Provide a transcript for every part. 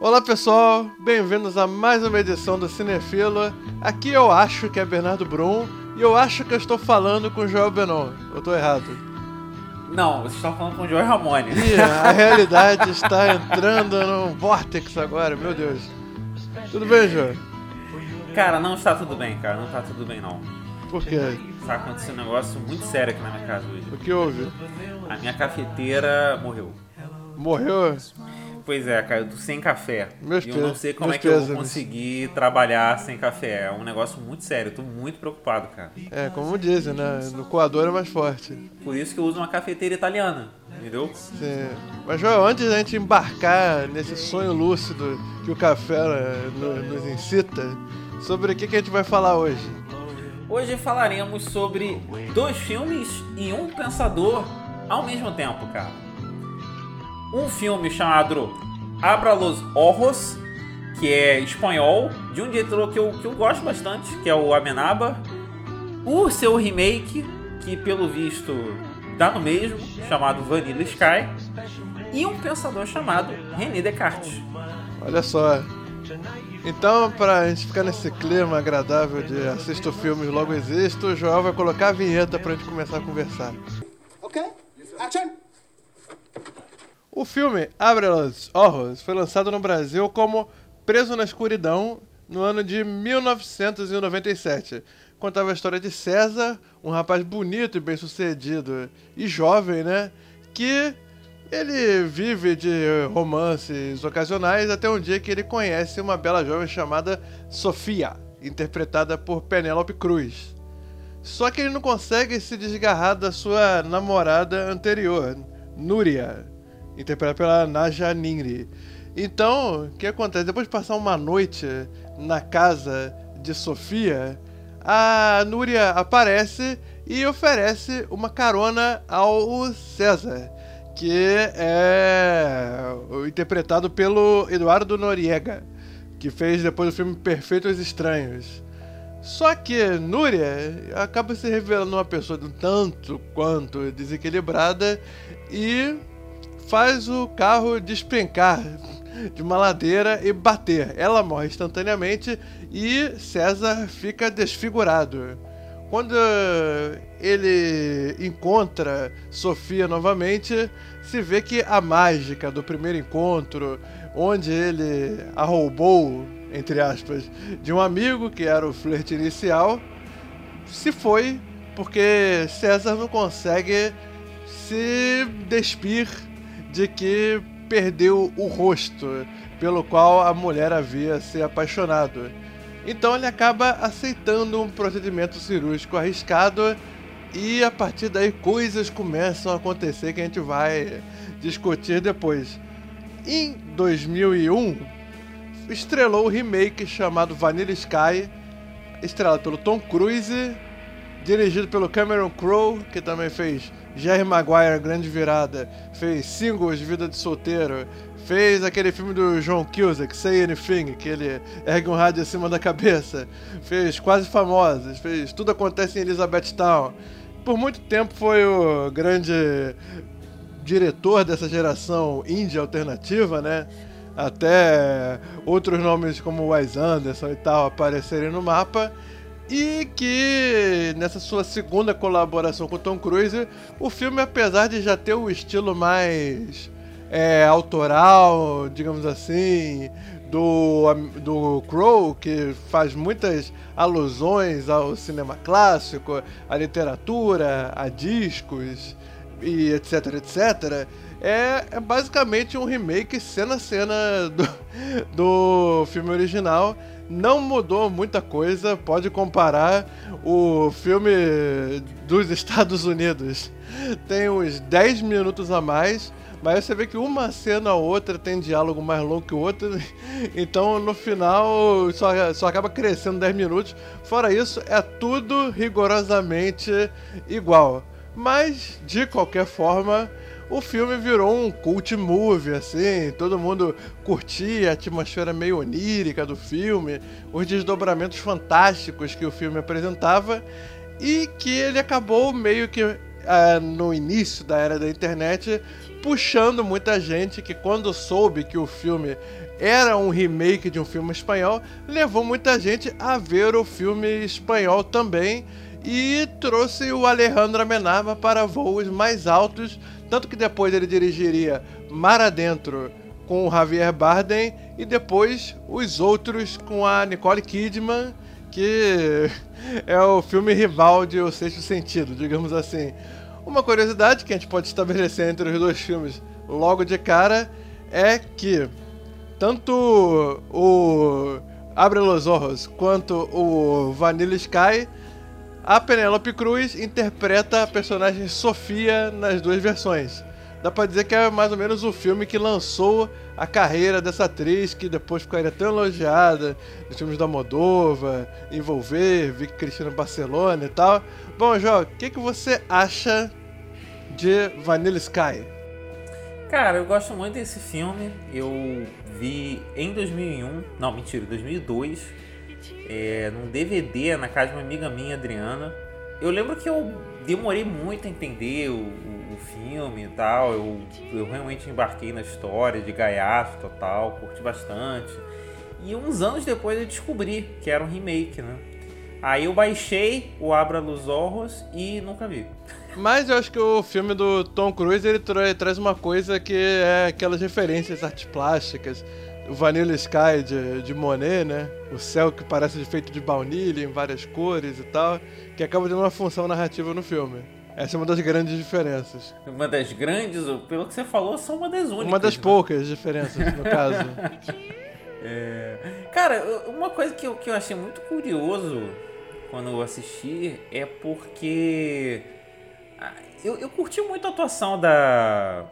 Olá pessoal, bem-vindos a mais uma edição do Cinefila. Aqui eu acho que é Bernardo Brum e eu acho que eu estou falando com o Joel Benon. Eu estou errado. Não, você está falando com o Joel Ramone. Ih, a realidade está entrando num vórtex agora, meu Deus. Tudo bem, Joel? Cara, não está tudo bem, cara. Não está tudo bem, não. Por quê? Está acontecendo um negócio muito sério aqui na minha casa hoje. O que houve? A minha cafeteira morreu. Morreu? Pois é, cara, eu tô sem café. Meus e eu não sei como é que eu vou conseguir trabalhar sem café. É um negócio muito sério, eu tô muito preocupado, cara. É, como dizem, né? No coador é mais forte. Por isso que eu uso uma cafeteira italiana, entendeu? Sim. Mas, Joel, antes da gente embarcar nesse sonho lúcido que o café eh, no- nos incita, sobre o que, que a gente vai falar hoje? Hoje falaremos sobre dois filmes e um pensador ao mesmo tempo, cara. Um filme chamado Abra los Ojos, que é espanhol, de um diretor que eu, que eu gosto bastante, que é o Amenábar. O seu remake, que pelo visto dá no mesmo, chamado Vanilla Sky. E um pensador chamado René Descartes. Olha só. Então, pra gente ficar nesse clima agradável de assisto filmes logo existo, o Joel vai colocar a vinheta pra gente começar a conversar. Okay, action! O filme Abre los Ojos foi lançado no Brasil como Preso na Escuridão no ano de 1997. Contava a história de César, um rapaz bonito e bem-sucedido e jovem, né? Que ele vive de romances ocasionais até um dia que ele conhece uma bela jovem chamada Sofia, interpretada por Penélope Cruz. Só que ele não consegue se desgarrar da sua namorada anterior, Núria, interpretada pela Naja Ningri. Então, o que acontece? Depois de passar uma noite na casa de Sofia, a Núria aparece e oferece uma carona ao César, que é interpretado pelo Eduardo Noriega, que fez depois o filme Perfeitos Estranhos. Só que Núria acaba se revelando uma pessoa de um tanto quanto desequilibrada e faz o carro despencar de uma ladeira e bater. Ela morre instantaneamente e César fica desfigurado. Quando ele encontra Sofia novamente, se vê que a mágica do primeiro encontro, onde ele a roubou, entre aspas, de um amigo que era o flerte inicial, se foi porque César não consegue se despir de que perdeu o rosto pelo qual a mulher havia se apaixonado. Então ele acaba aceitando um procedimento cirúrgico arriscado e a partir daí coisas começam a acontecer que a gente vai discutir depois. Em 2001, estrelou o remake chamado Vanilla Sky, estrelado pelo Tom Cruise, dirigido pelo Cameron Crowe, que também fez Jerry Maguire, Grande Virada, fez Singles, Vida de Solteiro, fez aquele filme do John Cusack, Say Anything, que ele ergue um rádio acima da cabeça, fez Quase Famosas, fez Tudo Acontece em Elizabethtown. Por muito tempo foi o grande diretor dessa geração indie alternativa, né? Até outros nomes como Wes Anderson e tal aparecerem no mapa. E que nessa sua segunda colaboração com Tom Cruise, o filme, apesar de já ter o estilo mais é, autoral, digamos assim, do, do Crow, que faz muitas alusões ao cinema clássico, à literatura, a discos e etc, etc, é, é basicamente um remake cena a cena do, do filme original. Não mudou muita coisa, pode comparar o filme dos Estados Unidos. Tem uns 10 minutos a mais, mas você vê que uma cena ou outra tem diálogo mais longo que o outro, então no final só, só acaba crescendo 10 minutos. Fora isso, é tudo rigorosamente igual. Mas, de qualquer forma, o filme virou um cult movie, assim, todo mundo curtia a atmosfera meio onírica do filme, os desdobramentos fantásticos que o filme apresentava, e que ele acabou meio que ah, no início da era da internet, puxando muita gente que quando soube que o filme era um remake de um filme espanhol, levou muita gente a ver o filme espanhol também e trouxe o Alejandro Amenábar para voos mais altos, tanto que depois ele dirigiria Mar Adentro com o Javier Bardem e depois os outros com a Nicole Kidman, que é o filme rival de O Sexto Sentido, digamos assim. Uma curiosidade que a gente pode estabelecer entre os dois filmes logo de cara é que tanto o Abre los Ojos quanto o Vanilla Sky, a Penélope Cruz interpreta a personagem Sofia nas duas versões. Dá pra dizer que é mais ou menos o filme que lançou a carreira dessa atriz, que depois ficaria tão elogiada nos filmes da Moldova, Envolver, Vicky Cristina Barcelona e tal. Bom, Jó, o que, que você acha de Vanilla Sky? Cara, eu gosto muito desse filme. Eu vi em 2001, não, mentira, 2002, é, num DVD na casa de uma amiga minha, Adriana. Eu lembro que eu demorei muito a entender o, o, o filme e tal. Eu, eu realmente embarquei na história de gaiato total, curti bastante. E uns anos depois eu descobri que era um remake, né? Aí eu baixei o Abra Los Orros e nunca vi. Mas eu acho que o filme do Tom Cruise ele tra traz uma coisa que é aquelas referências artes plásticas. O Vanilla Sky de, de Monet, né? O céu que parece feito de baunilha em várias cores e tal, que acaba tendo uma função narrativa no filme. Essa é uma das grandes diferenças. Uma das grandes, pelo que você falou, são uma das únicas. Uma das né? poucas diferenças, no caso. É... Cara, uma coisa que eu, que eu achei muito curioso quando eu assisti é porque ah, eu, eu curti muito a atuação da.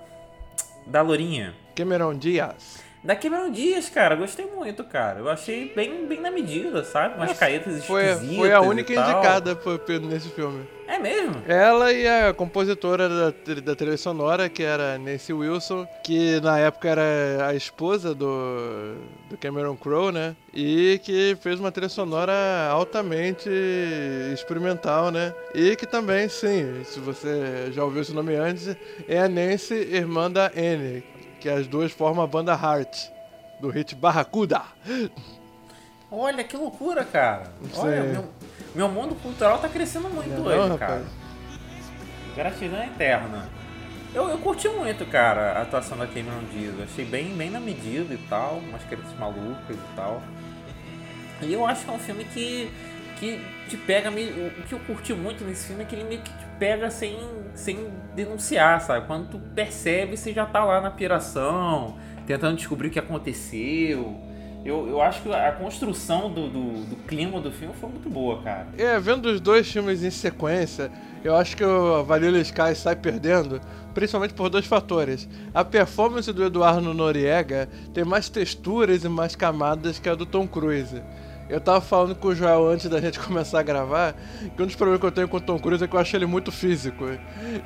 da Lourinha. Cameron Diaz. Da Cameron Dias, cara, gostei muito, cara. Eu achei bem, bem na medida, sabe? Umas caetas Foi, esquisitas. foi a única indicada por- nesse filme. É mesmo? Ela e a compositora da, da trilha sonora, que era Nancy Wilson, que na época era a esposa do, do Cameron Crowe, né? E que fez uma trilha sonora altamente experimental, né? E que também, sim, se você já ouviu esse nome antes, é a Nancy, irmã da Anne, que as duas formam a banda Heart, do hit Barracuda. Olha que loucura, cara. Olha, meu, meu mundo cultural tá crescendo muito Não, hoje, não, cara. Gratidão eterna. Eu, eu curti muito, cara, a atuação da Cameron Diaz. Achei bem, bem na medida e tal, umas caretas malucas e tal. E eu acho que é um filme que, que te pega. meio- O que eu curti muito nesse filme é que ele meio que te pega sem, sem denunciar, sabe? Quando tu percebe, você já tá lá na piração, tentando descobrir o que aconteceu. Eu, eu acho que a construção do, do, do clima do filme foi muito boa, cara. É, vendo os dois filmes em sequência, eu acho que o Vanilla Sky sai perdendo, principalmente por dois fatores. A performance do Eduardo Noriega tem mais texturas e mais camadas que a do Tom Cruise. Eu tava falando com o Joel antes da gente começar a gravar, que um dos problemas que eu tenho com o Tom Cruise é que eu acho ele muito físico.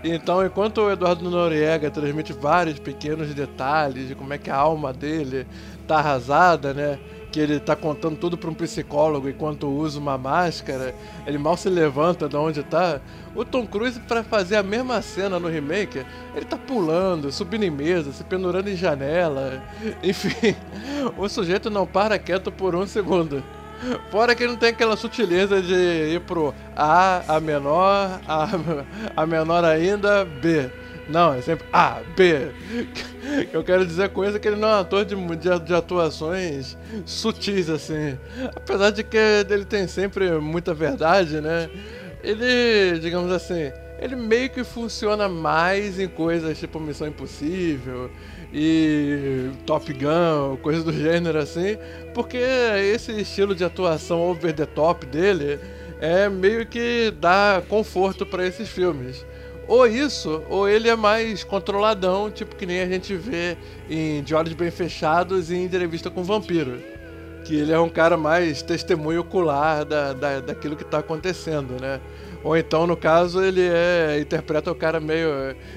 Então, enquanto o Eduardo Noriega transmite vários pequenos detalhes de como é que a alma dele tá arrasada, né? Que ele tá contando tudo pra um psicólogo enquanto usa uma máscara, ele mal se levanta de onde tá. O Tom Cruise, pra fazer a mesma cena no remake, ele tá pulando, subindo em mesa, se pendurando em janela. Enfim, o sujeito não para quieto por um segundo. Fora que ele não tem aquela sutileza de ir pro A, A menor, A, A menor ainda, B. Não, é sempre A, B. Que eu quero dizer com isso é que ele não é um ator de, de, de atuações sutis, assim. Apesar de que ele tem sempre muita verdade, né? Ele, digamos assim, ele meio que funciona mais em coisas tipo Missão Impossível e Top Gun, coisas do gênero assim, porque esse estilo de atuação over the top dele é meio que dá conforto pra esses filmes. Ou isso, ou ele é mais controladão, tipo que nem a gente vê em De Olhos Bem Fechados e em Entrevista com Vampiro. Que ele é um cara mais testemunho ocular da, da, daquilo que tá acontecendo, né? Ou então, no caso, ele é interpreta o cara meio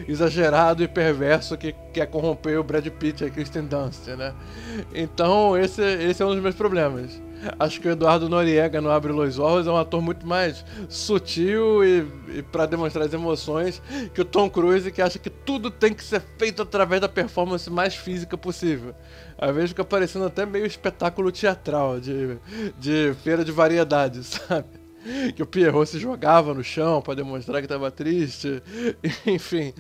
exagerado e perverso que quer corromper o Brad Pitt e a Kristen Dunst, né? Então, esse, esse é um dos meus problemas. Acho que o Eduardo Noriega no Abre Los Olhos é um ator muito mais sutil e, e para demonstrar as emoções que o Tom Cruise, que acha que tudo tem que ser feito através da performance mais física possível. Às vezes fica parecendo até meio espetáculo teatral de, de feira de variedades, sabe? que o Pierrot se jogava no chão para demonstrar que estava triste, enfim.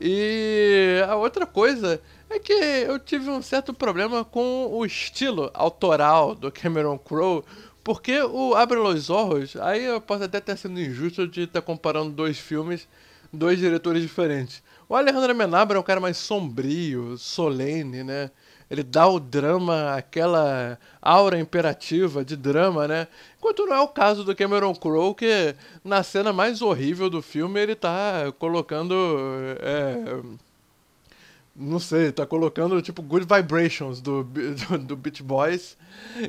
E a outra coisa é que eu tive um certo problema com o estilo autoral do Cameron Crowe, porque o Abre los Olhos, aí eu posso até estar sendo injusto de estar comparando dois filmes, dois diretores diferentes. O Alejandro Amenábar é um cara mais sombrio, solene, né? Ele dá o drama, aquela aura imperativa de drama, né? Enquanto não é o caso do Cameron Crowe, que na cena mais horrível do filme ele tá colocando. É, não sei, tá colocando tipo Good Vibrations do, do, do Beach Boys,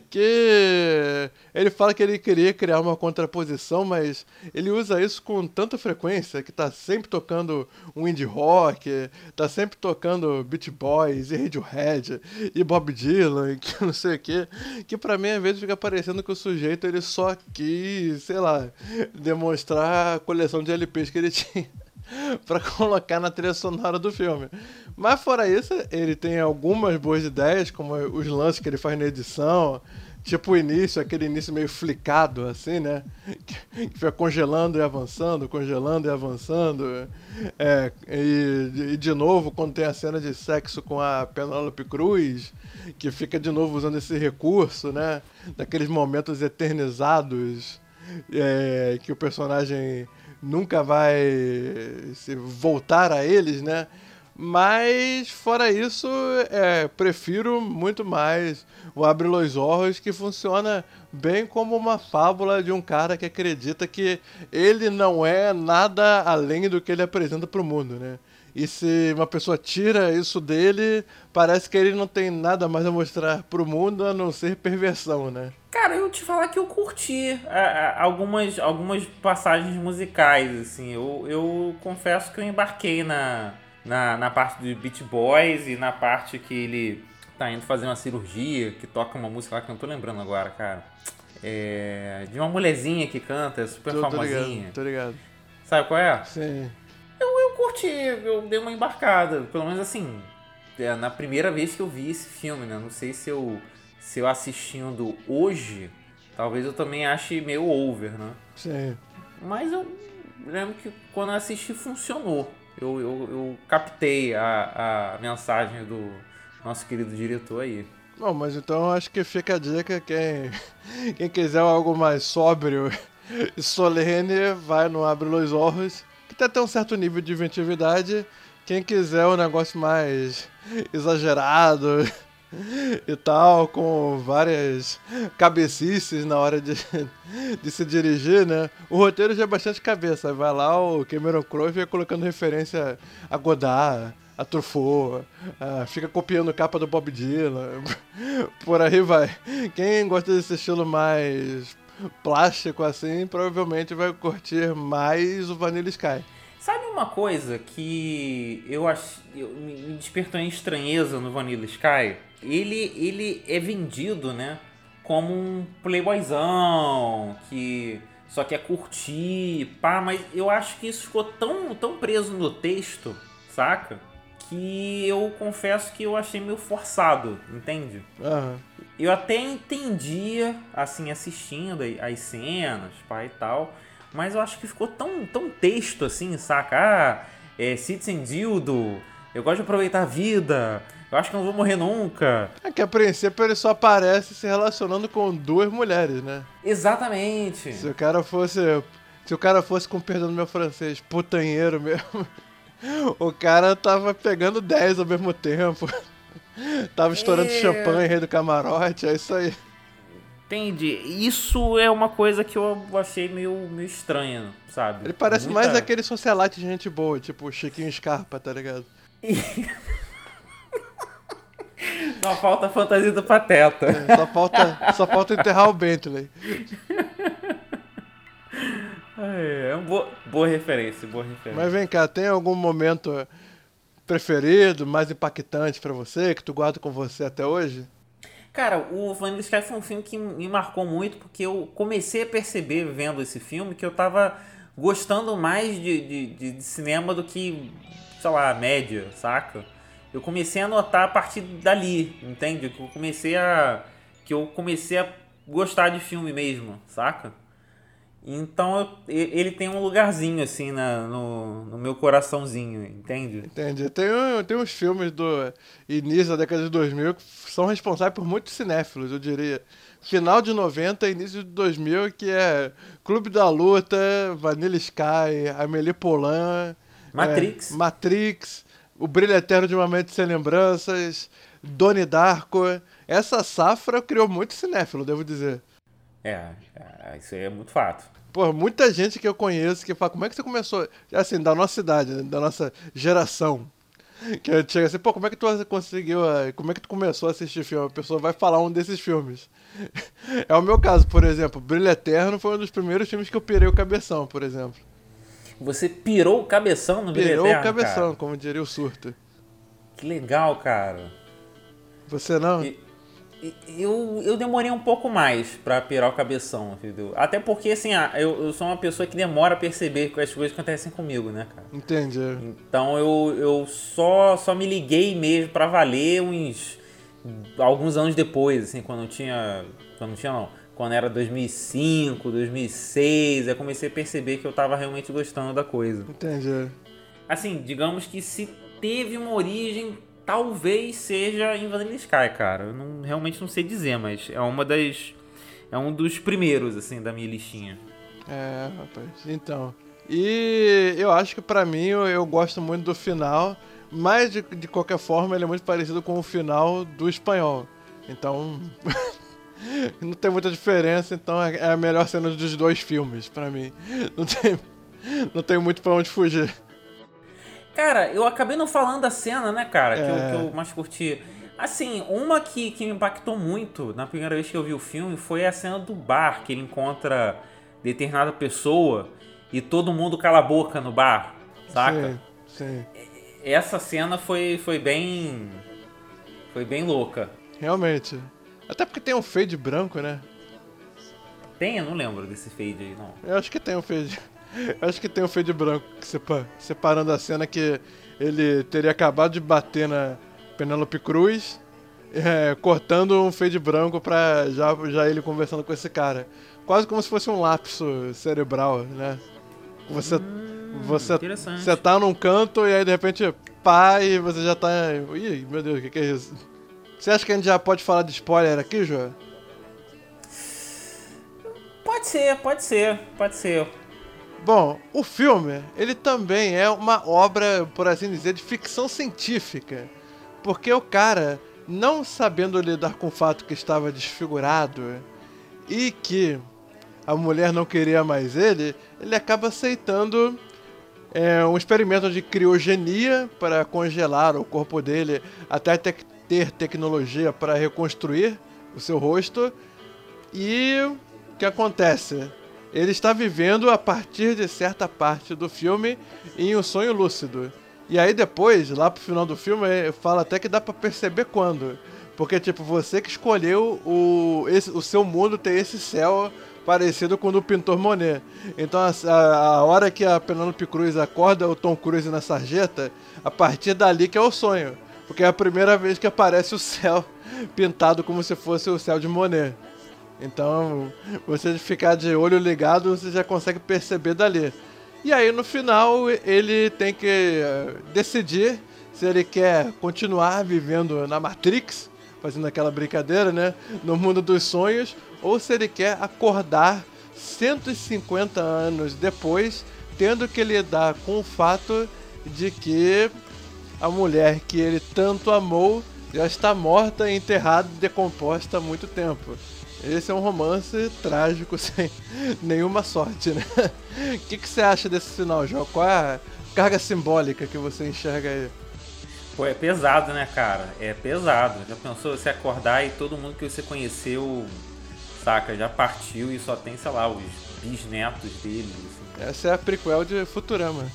que ele fala que ele queria criar uma contraposição, mas ele usa isso com tanta frequência que tá sempre tocando um indie rock, tá sempre tocando Beach Boys e Radiohead e Bob Dylan, que não sei o que, que pra mim às vezes fica parecendo que o sujeito ele só quis, sei lá, demonstrar a coleção de LPs que ele tinha. para colocar na trilha sonora do filme. Mas fora isso, ele tem algumas boas ideias, como os lances que ele faz na edição, tipo o início, aquele início meio flicado, assim, né? Que, fica congelando e avançando, congelando e avançando. É, e, e, de novo, quando tem a cena de sexo com a Penélope Cruz, que fica de novo usando esse recurso, né? Daqueles momentos eternizados é, que o personagem nunca vai se voltar a eles, né? Mas, fora isso, é, prefiro muito mais o Abre los Olhos, que funciona bem como uma fábula de um cara que acredita que ele não é nada além do que ele apresenta para o mundo, né? E se uma pessoa tira isso dele, parece que ele não tem nada mais a mostrar para o mundo a não ser perversão, né? Cara, eu te falar que eu curti é, é, algumas, algumas passagens musicais, assim. Eu, eu confesso que eu embarquei na, na, na parte do Beat Boys e na parte que ele tá indo fazer uma cirurgia, que toca uma música lá que eu não tô lembrando agora, cara. É, de uma mulherzinha que canta, super tô, famosinha. Tô ligado, tô ligado. Sabe qual é? Sim. Eu, eu curti, eu dei uma embarcada. Pelo menos assim, é, na primeira vez que eu vi esse filme, né? Não sei se eu se eu assistindo hoje, talvez eu também ache meio over, né? Sim. Mas eu lembro que quando eu assisti funcionou. Eu, eu, eu captei a, a mensagem do nosso querido diretor aí. Bom, mas então acho que fica a dica, quem, quem quiser algo mais sóbrio e solene, vai no Abre Los Olhos, tem até um certo nível de inventividade. Quem quiser um negócio mais exagerado, e tal, com várias cabecices na hora de, de se dirigir, né? O roteiro já é bastante cabeça. Vai lá, o Cameron Crowe vai colocando referência a Godard, a Truffaut, fica copiando capa do Bob Dylan, por aí vai. Quem gosta desse estilo mais plástico assim, provavelmente vai curtir mais o Vanilla Sky. Sabe uma coisa que eu acho me despertou em estranheza no Vanilla Sky? ele, ele é vendido, né? Como um playboyzão, que só quer curtir, pá, mas eu acho que isso ficou tão, tão preso no texto, saca? Que eu confesso que eu achei meio forçado, entende? Uhum. Eu até entendia, assim, assistindo as cenas, pá e tal, mas eu acho que ficou tão, tão texto, assim, saca? Ah, é Citizen Dildo, eu gosto de aproveitar a vida, eu acho que não vou morrer nunca. É que a princípio ele só aparece se relacionando com duas mulheres, né? Exatamente. Se o cara fosse. Se o cara fosse, com perdão do meu francês, putanheiro mesmo. O cara tava pegando 10 ao mesmo tempo. Tava estourando é... champanhe, rei do camarote, é isso aí. Entendi. Isso é uma coisa que eu achei meio, meio estranha, sabe? Ele parece Muita... mais aquele socialite de gente boa, tipo Chiquinho Scarpa, tá ligado? Só falta a fantasia do Pateta. É, só, falta, só falta enterrar o Bentley. É, uma boa, boa referência, boa referência. Mas vem cá, tem algum momento preferido, mais impactante para você, que tu guarda com você até hoje? Cara, o Vanilla Sky foi um filme que me marcou muito porque eu comecei a perceber vendo esse filme que eu tava gostando mais de, de, de cinema do que, sei lá, média, saca? Eu comecei a notar a partir dali, entende? Que eu comecei a. Que eu comecei a gostar de filme mesmo, saca? Então ele tem um lugarzinho assim na, no, no meu coraçãozinho, entende? Entendi. Tem, tem uns filmes do início da década de 2000 que são responsáveis por muitos cinéfilos, eu diria. Final de 90, início de 2000, que é Clube da Luta, Vanilla Sky, Amélie Poulain... Matrix. É, Matrix, O Brilho Eterno de uma Mente Sem Lembranças, Donnie Darko. Essa safra criou muito cinéfilo, devo dizer. É, é, isso aí é muito fato. Pô, muita gente que eu conheço que fala, como é que você começou? Assim, da nossa idade, né? da nossa geração. Que chega assim, pô, como é que tu conseguiu, como é que tu começou a assistir filme? A pessoa vai falar um desses filmes. É o meu caso, por exemplo, Brilho Eterno foi um dos primeiros filmes que eu pirei o cabeção, por exemplo. Você pirou o cabeção no Brilho Eterno, Pirou o cabeção, cara. como diria o surto. Que legal, cara. Você não? E eu, eu demorei um pouco mais pra pirar o cabeção, entendeu? Até porque, assim, eu, eu sou uma pessoa que demora a perceber que as coisas acontecem comigo, né, cara? Entendi. Então eu, eu só, só me liguei mesmo pra valer uns. alguns anos depois, assim, quando eu tinha. Quando não tinha, não. Quando era 2005, 2006, eu comecei a perceber que eu tava realmente gostando da coisa. Entendi. Assim, digamos que se teve uma origem talvez seja em Vanilla Sky, cara. Eu não, realmente não sei dizer, mas é uma das. É um dos primeiros, assim, da minha listinha. É, rapaz. Então. E eu acho que para mim eu, eu, gosto muito do final, mas de, de qualquer forma ele é muito parecido com o final do espanhol. Então. não tem muita diferença, então é, é a melhor cena dos dois filmes, para mim. Não tem, não tem muito pra onde fugir. Cara, eu acabei não falando da cena, né, cara, que, é... eu, que eu mais curti. Assim, uma que, que me impactou muito na primeira vez que eu vi o filme foi a cena do bar, que ele encontra determinada pessoa e todo mundo cala a boca no bar, saca? Sim, sim. Essa cena foi, foi bem. Foi bem louca. Realmente. Até porque tem um fade branco, né? Tem? Eu não lembro desse fade aí, não. Eu acho que tem um fade. Acho que tem um fade branco separando a cena que ele teria acabado de bater na Penelope Cruz, é, cortando um fade branco pra já, já ele conversando com esse cara. Quase como se fosse um lapso cerebral, né? Você, hum, você, você tá num canto e aí de repente pá e você já tá. Ih, meu Deus, o que, que é isso? Você acha que a gente já pode falar de spoiler aqui, João? Pode ser, pode ser, pode ser. Bom, o filme, ele também é uma obra, por assim dizer, de ficção científica. Porque o cara, não sabendo lidar com o fato que estava desfigurado e que a mulher não queria mais ele, ele acaba aceitando é, um experimento de criogenia para congelar o corpo dele até ter tecnologia para reconstruir o seu rosto. E o que acontece? Ele está vivendo a partir de certa parte do filme em um sonho lúcido. E aí depois, lá pro final do filme, fala até que dá para perceber quando. Porque, tipo, você que escolheu o, esse, o seu mundo ter esse céu parecido com o do pintor Monet. Então, a, a, hora que a Penelope Cruz acorda o Tom Cruise na sarjeta, a partir dali que é o sonho. Porque é a primeira vez que aparece o céu pintado como se fosse o céu de Monet. Então, você ficar de olho ligado, você já consegue perceber dali. E aí no final ele tem que eh, decidir se ele quer continuar vivendo na Matrix, fazendo aquela brincadeira, né, no mundo dos sonhos, ou se ele quer acordar 150 anos depois, tendo que lidar com o fato de que a mulher que ele tanto amou já está morta, enterrada decomposta há muito tempo. Esse é um romance trágico, sem nenhuma sorte, né? O que, que você acha desse final, João? Qual é a carga simbólica que você enxerga aí? Pô, é pesado, né, cara? É pesado. Já pensou você acordar e todo mundo que você conheceu, saca, já partiu e só tem, sei lá, os bisnetos dele. Assim. Essa é a prequel de Futurama.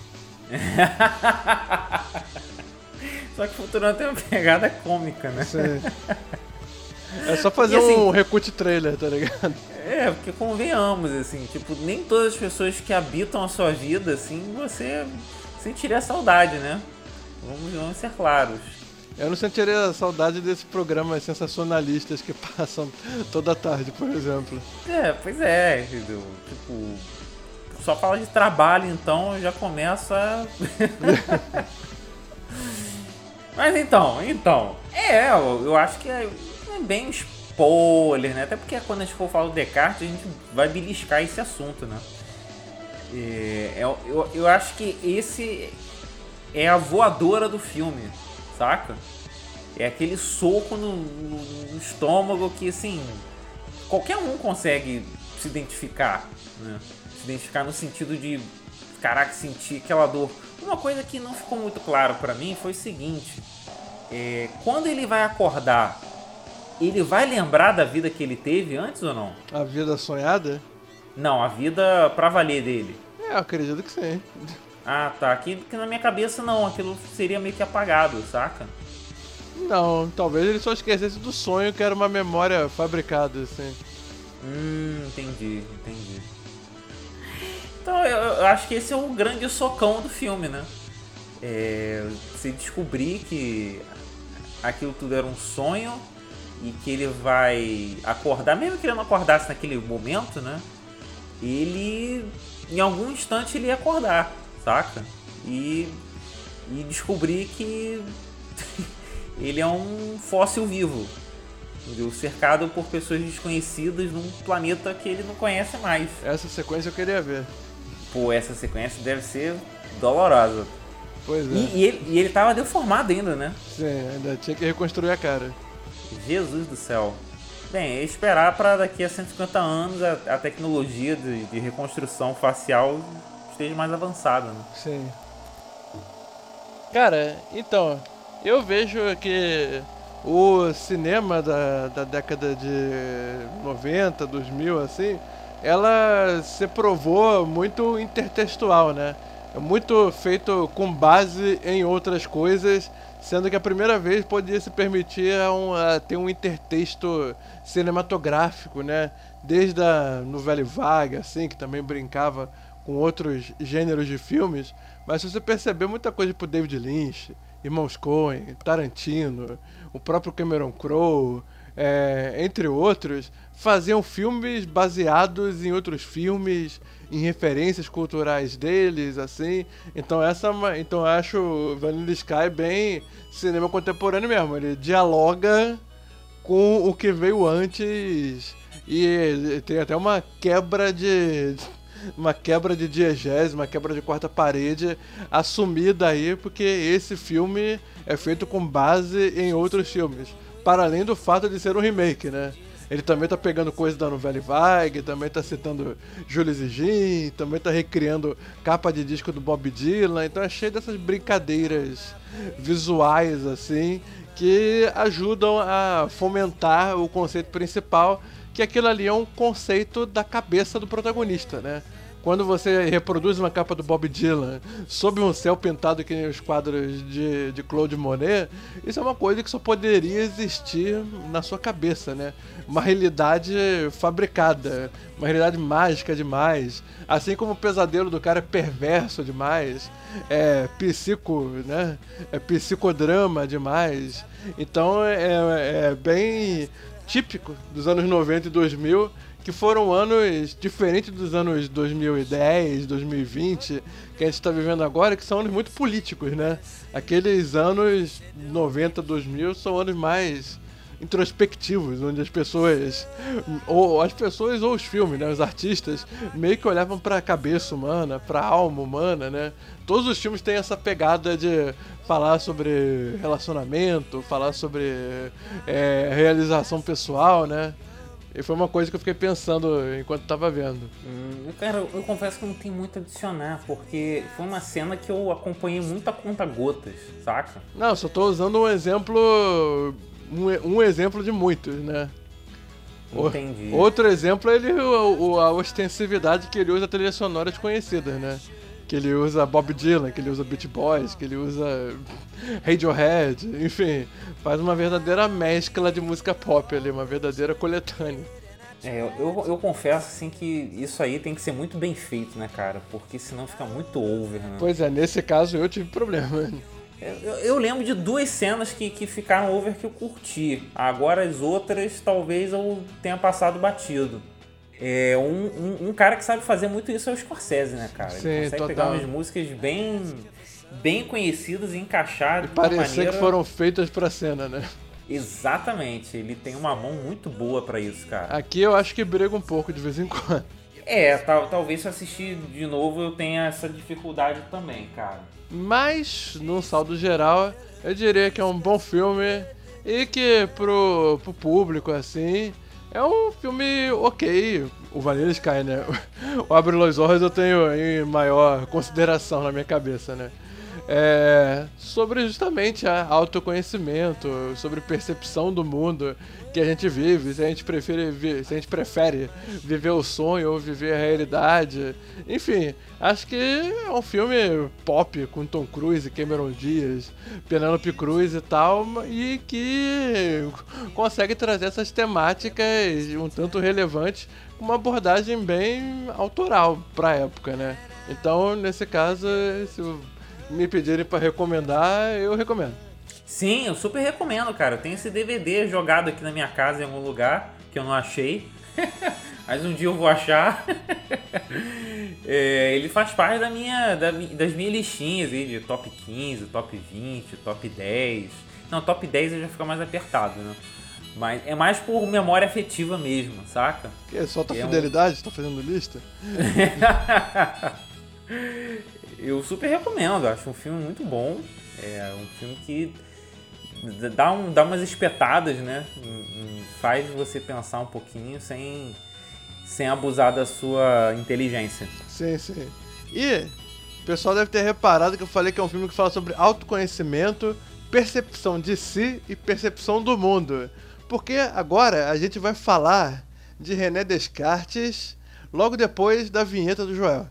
só que Futurama tem uma pegada cômica, né? Sim. É só fazer assim- um recut trailer, tá ligado? É, porque convenhamos, assim, tipo, nem todas as pessoas que habitam a sua vida, assim, você sentiria saudade, né? Vamos, vamos ser claros. Eu não sentiria saudade desses programas sensacionalistas que passam toda tarde, por exemplo. É, pois é, entendeu? Tipo, só fala de trabalho, então eu já começo a. Mas então, então. É, eu, eu acho que é, é bem spoiler, né? Até porque quando a gente for falar do Descartes, a gente vai beliscar esse assunto, né? É, eu, eu, eu acho que esse é a voadora do filme, saca? É aquele soco no, no- no estômago que, assim, qualquer um consegue se identificar, né? Se identificar no sentido de, caraca, sentir aquela dor. Uma coisa que não ficou muito claro pra mim foi o seguinte: é, quando ele vai acordar, ele vai lembrar da vida que ele teve antes ou não? A vida sonhada? Não, a vida pra valer dele. É, eu acredito que sim. Ah, tá. Aqui que na minha cabeça não, aquilo seria meio que apagado, saca? Não, talvez ele só esquecesse do sonho que era uma memória fabricada, assim. Hum, entendi, entendi. Então eu, eu acho que esse é o grande socão do filme, né? É, se descobrir que aquilo tudo era um sonho e que ele vai acordar, mesmo que ele não acordasse naquele momento, né? Ele em algum instante ele ia acordar, saca? E, e descobrir que ele é um fóssil vivo, entendeu? cercado por pessoas desconhecidas num planeta que ele não conhece mais. Essa sequência eu queria ver. Pô, essa sequência deve ser dolorosa. Pois é. E, e ele, e ele tava deformado ainda, né? Sim, ainda tinha que reconstruir a cara. Jesus do céu. Bem, é esperar para daqui a 150 anos a, a tecnologia de, de reconstrução facial esteja mais avançada, né? Sim. Cara, então, eu vejo que o cinema da, da década de 90, 2000, assim, ela se provou muito intertextual, né? É muito feito com base em outras coisas, sendo que a primeira vez podia se permitir a um, a ter um intertexto cinematográfico, né? Desde a novela vague, assim, que também brincava com outros gêneros de filmes, mas se você perceber muita coisa tipo David Lynch, Irmãos Coen, Tarantino, o próprio Cameron Crowe, é, entre outros, faziam filmes baseados em outros filmes, em referências culturais deles, assim. Então essa, é então acho Vanilla Sky bem cinema contemporâneo mesmo. Ele dialoga com o que veio antes e tem até uma quebra de uma quebra de diegese, uma quebra de quarta parede assumida aí, porque esse filme é feito com base em outros filmes, para além do fato de ser um remake, né? Ele também tá pegando coisa da novela Vague, também tá citando Jules e Jim, também tá recriando capa de disco do Bob Dylan, então é cheio dessas brincadeiras visuais assim que ajudam a fomentar o conceito principal, que aquilo ali é um conceito da cabeça do protagonista, né? Quando você reproduz uma capa do Bob Dylan sob um céu pintado que nem os quadros de, de Claude Monet, isso é uma coisa que só poderia existir na sua cabeça, né? Uma realidade fabricada, uma realidade mágica demais. Assim como o pesadelo do cara é perverso demais, é psico, né? É psicodrama demais. Então é, é bem típico dos anos 90 e 2000, que foram anos diferentes dos anos 2010, 2020, que a gente está vivendo agora, que são anos muito políticos, né? Aqueles anos 90, 2000 são anos mais introspectivos, onde as pessoas, ou as pessoas ou os filmes, né, os artistas, meio que olhavam para a cabeça humana, para a alma humana, né? Todos os filmes têm essa pegada de falar sobre relacionamento, falar sobre é, realização pessoal, né? E foi uma coisa que eu fiquei pensando enquanto tava vendo. Hum, cara, eu confesso que não tem muito a adicionar, porque foi uma cena que eu acompanhei muito a conta gotas, saca? Não, só tô usando um exemplo. Um, um exemplo de muitos, né? O- Entendi. Outro exemplo é ele, o, o- a ostensividade que ele usa trilhas sonoras conhecidas, né? Que ele usa Bob Dylan, que ele usa Beach Boys, que ele usa Radiohead, enfim, faz uma verdadeira mescla de música pop ali, uma verdadeira coletânea. É, eu, eu confesso assim que isso aí tem que ser muito bem feito, né, cara? Porque senão fica muito over, né? Pois é, nesse caso eu tive problema. Eu, eu, lembro de duas cenas que, que ficaram over que eu curti. Agora as outras talvez eu tenha passado batido. É, um, um, um, cara que sabe fazer muito isso é o Scorsese, né, cara? Ele Sim, consegue total. pegar umas músicas bem, bem conhecidas e encaixar de uma Parecia maneira... que foram feitas pra cena, né? Exatamente, ele tem uma mão muito boa pra isso, cara. Aqui eu acho que briga um pouco de vez em quando. É, tal, talvez se assistir de novo eu tenha essa dificuldade também, cara. Mas, no saldo geral, eu diria que é um bom filme e que pro, pro público, assim, é um filme ok. O Vanilla Sky, né? O Abre Los Olhos eu tenho em maior consideração na minha cabeça, né? É, sobre justamente a autoconhecimento, sobre percepção do mundo que a gente vive, se a gente prefere, se a gente prefere viver o sonho ou viver a realidade. Enfim, acho que é um filme pop com Tom Cruise, Cameron Diaz, Penelope Cruz e tal, e que consegue trazer essas temáticas um tanto relevantes com uma abordagem bem autoral pra época, né? Então, nesse caso, se me pedirem pra recomendar, eu recomendo. Sim, eu super recomendo, cara. Eu tenho esse DVD jogado aqui na minha casa em algum lugar que eu não achei. Mas um dia eu vou achar. É, ele faz parte da minha, da das minhas listinhas aí de top 15, top 20, top 10. Não, top 10 já fica mais apertado, né? Mas é mais por memória afetiva mesmo, saca? Que só tua É um- fidelidade? Tá fazendo lista? Eu super recomendo, acho um filme muito bom. É um filme que dá, um, dá umas espetadas, né? Em- em- Faz você pensar um pouquinho sem, sem abusar da sua inteligência. Sim, sim. E o pessoal deve ter reparado que eu falei que é um filme que fala sobre autoconhecimento, percepção de si e percepção do mundo. Porque agora a gente vai falar de René Descartes logo depois da vinheta do Joel.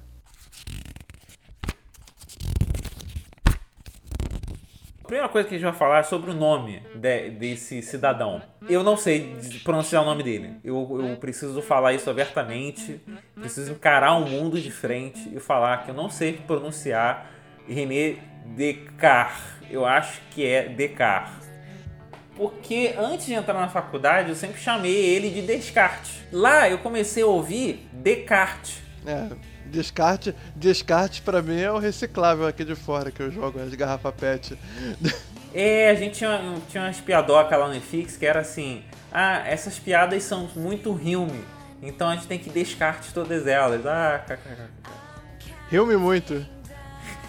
Primeira coisa que a gente vai falar é sobre o nome de- desse cidadão. Eu não sei pronunciar o nome dele. Eu, eu preciso falar isso abertamente. Preciso encarar o mundo de frente e falar que eu não sei pronunciar René Descartes. Eu acho que é Descartes. Porque antes de entrar na faculdade eu sempre chamei ele de Descartes. Lá eu comecei a ouvir Descartes. É, descarte, descarte pra mim é o reciclável aqui de fora que eu jogo as garrafas PET. É, a gente tinha, tinha umas piadocas lá no FX que era assim: ah, essas piadas são muito filme, então a gente tem que descarte todas elas. Ah, kkk. Riu-me muito.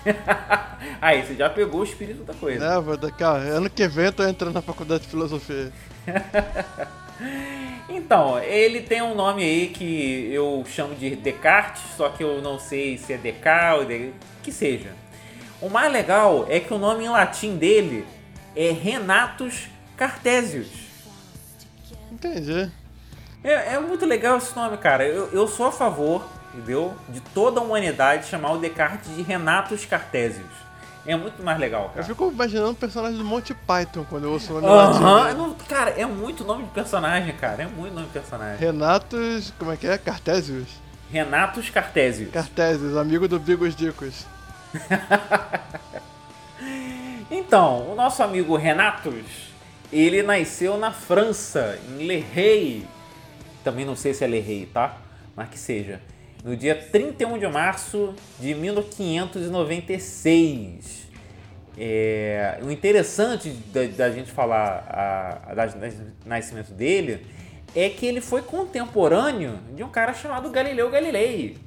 Aí, você já pegou o espírito da coisa. É, vou daqui, ó, ano que vem eu tô entrando na faculdade de filosofia. Então, ele tem um nome aí que eu chamo de Descartes, só que eu não sei se é Descartes de... que seja. O mais legal é que o nome em latim dele é Renatus Cartesius. Entendi. É, é muito legal esse nome, cara. Eu, eu sou a favor, entendeu? De toda a humanidade chamar o Descartes de Renatus Cartesius. É muito mais legal, Eu cara. fico imaginando o personagem do Monty Python quando eu ouço o nome. Aham, não, cara, é muito nome de personagem, cara. É muito nome de personagem. Renatos, como é que é? Cartésios? Renatus Cartesius. Cartésios, amigo do Bigos Dicos. Então, o nosso amigo Renatus, ele nasceu na França, em Le Rey. Também não sei se é Le Rey, tá? Mas que seja. No dia 31 de março de 1596. É, o interessante da, da gente falar a, nascimento dele é que ele foi contemporâneo de um cara chamado Galileu Galilei.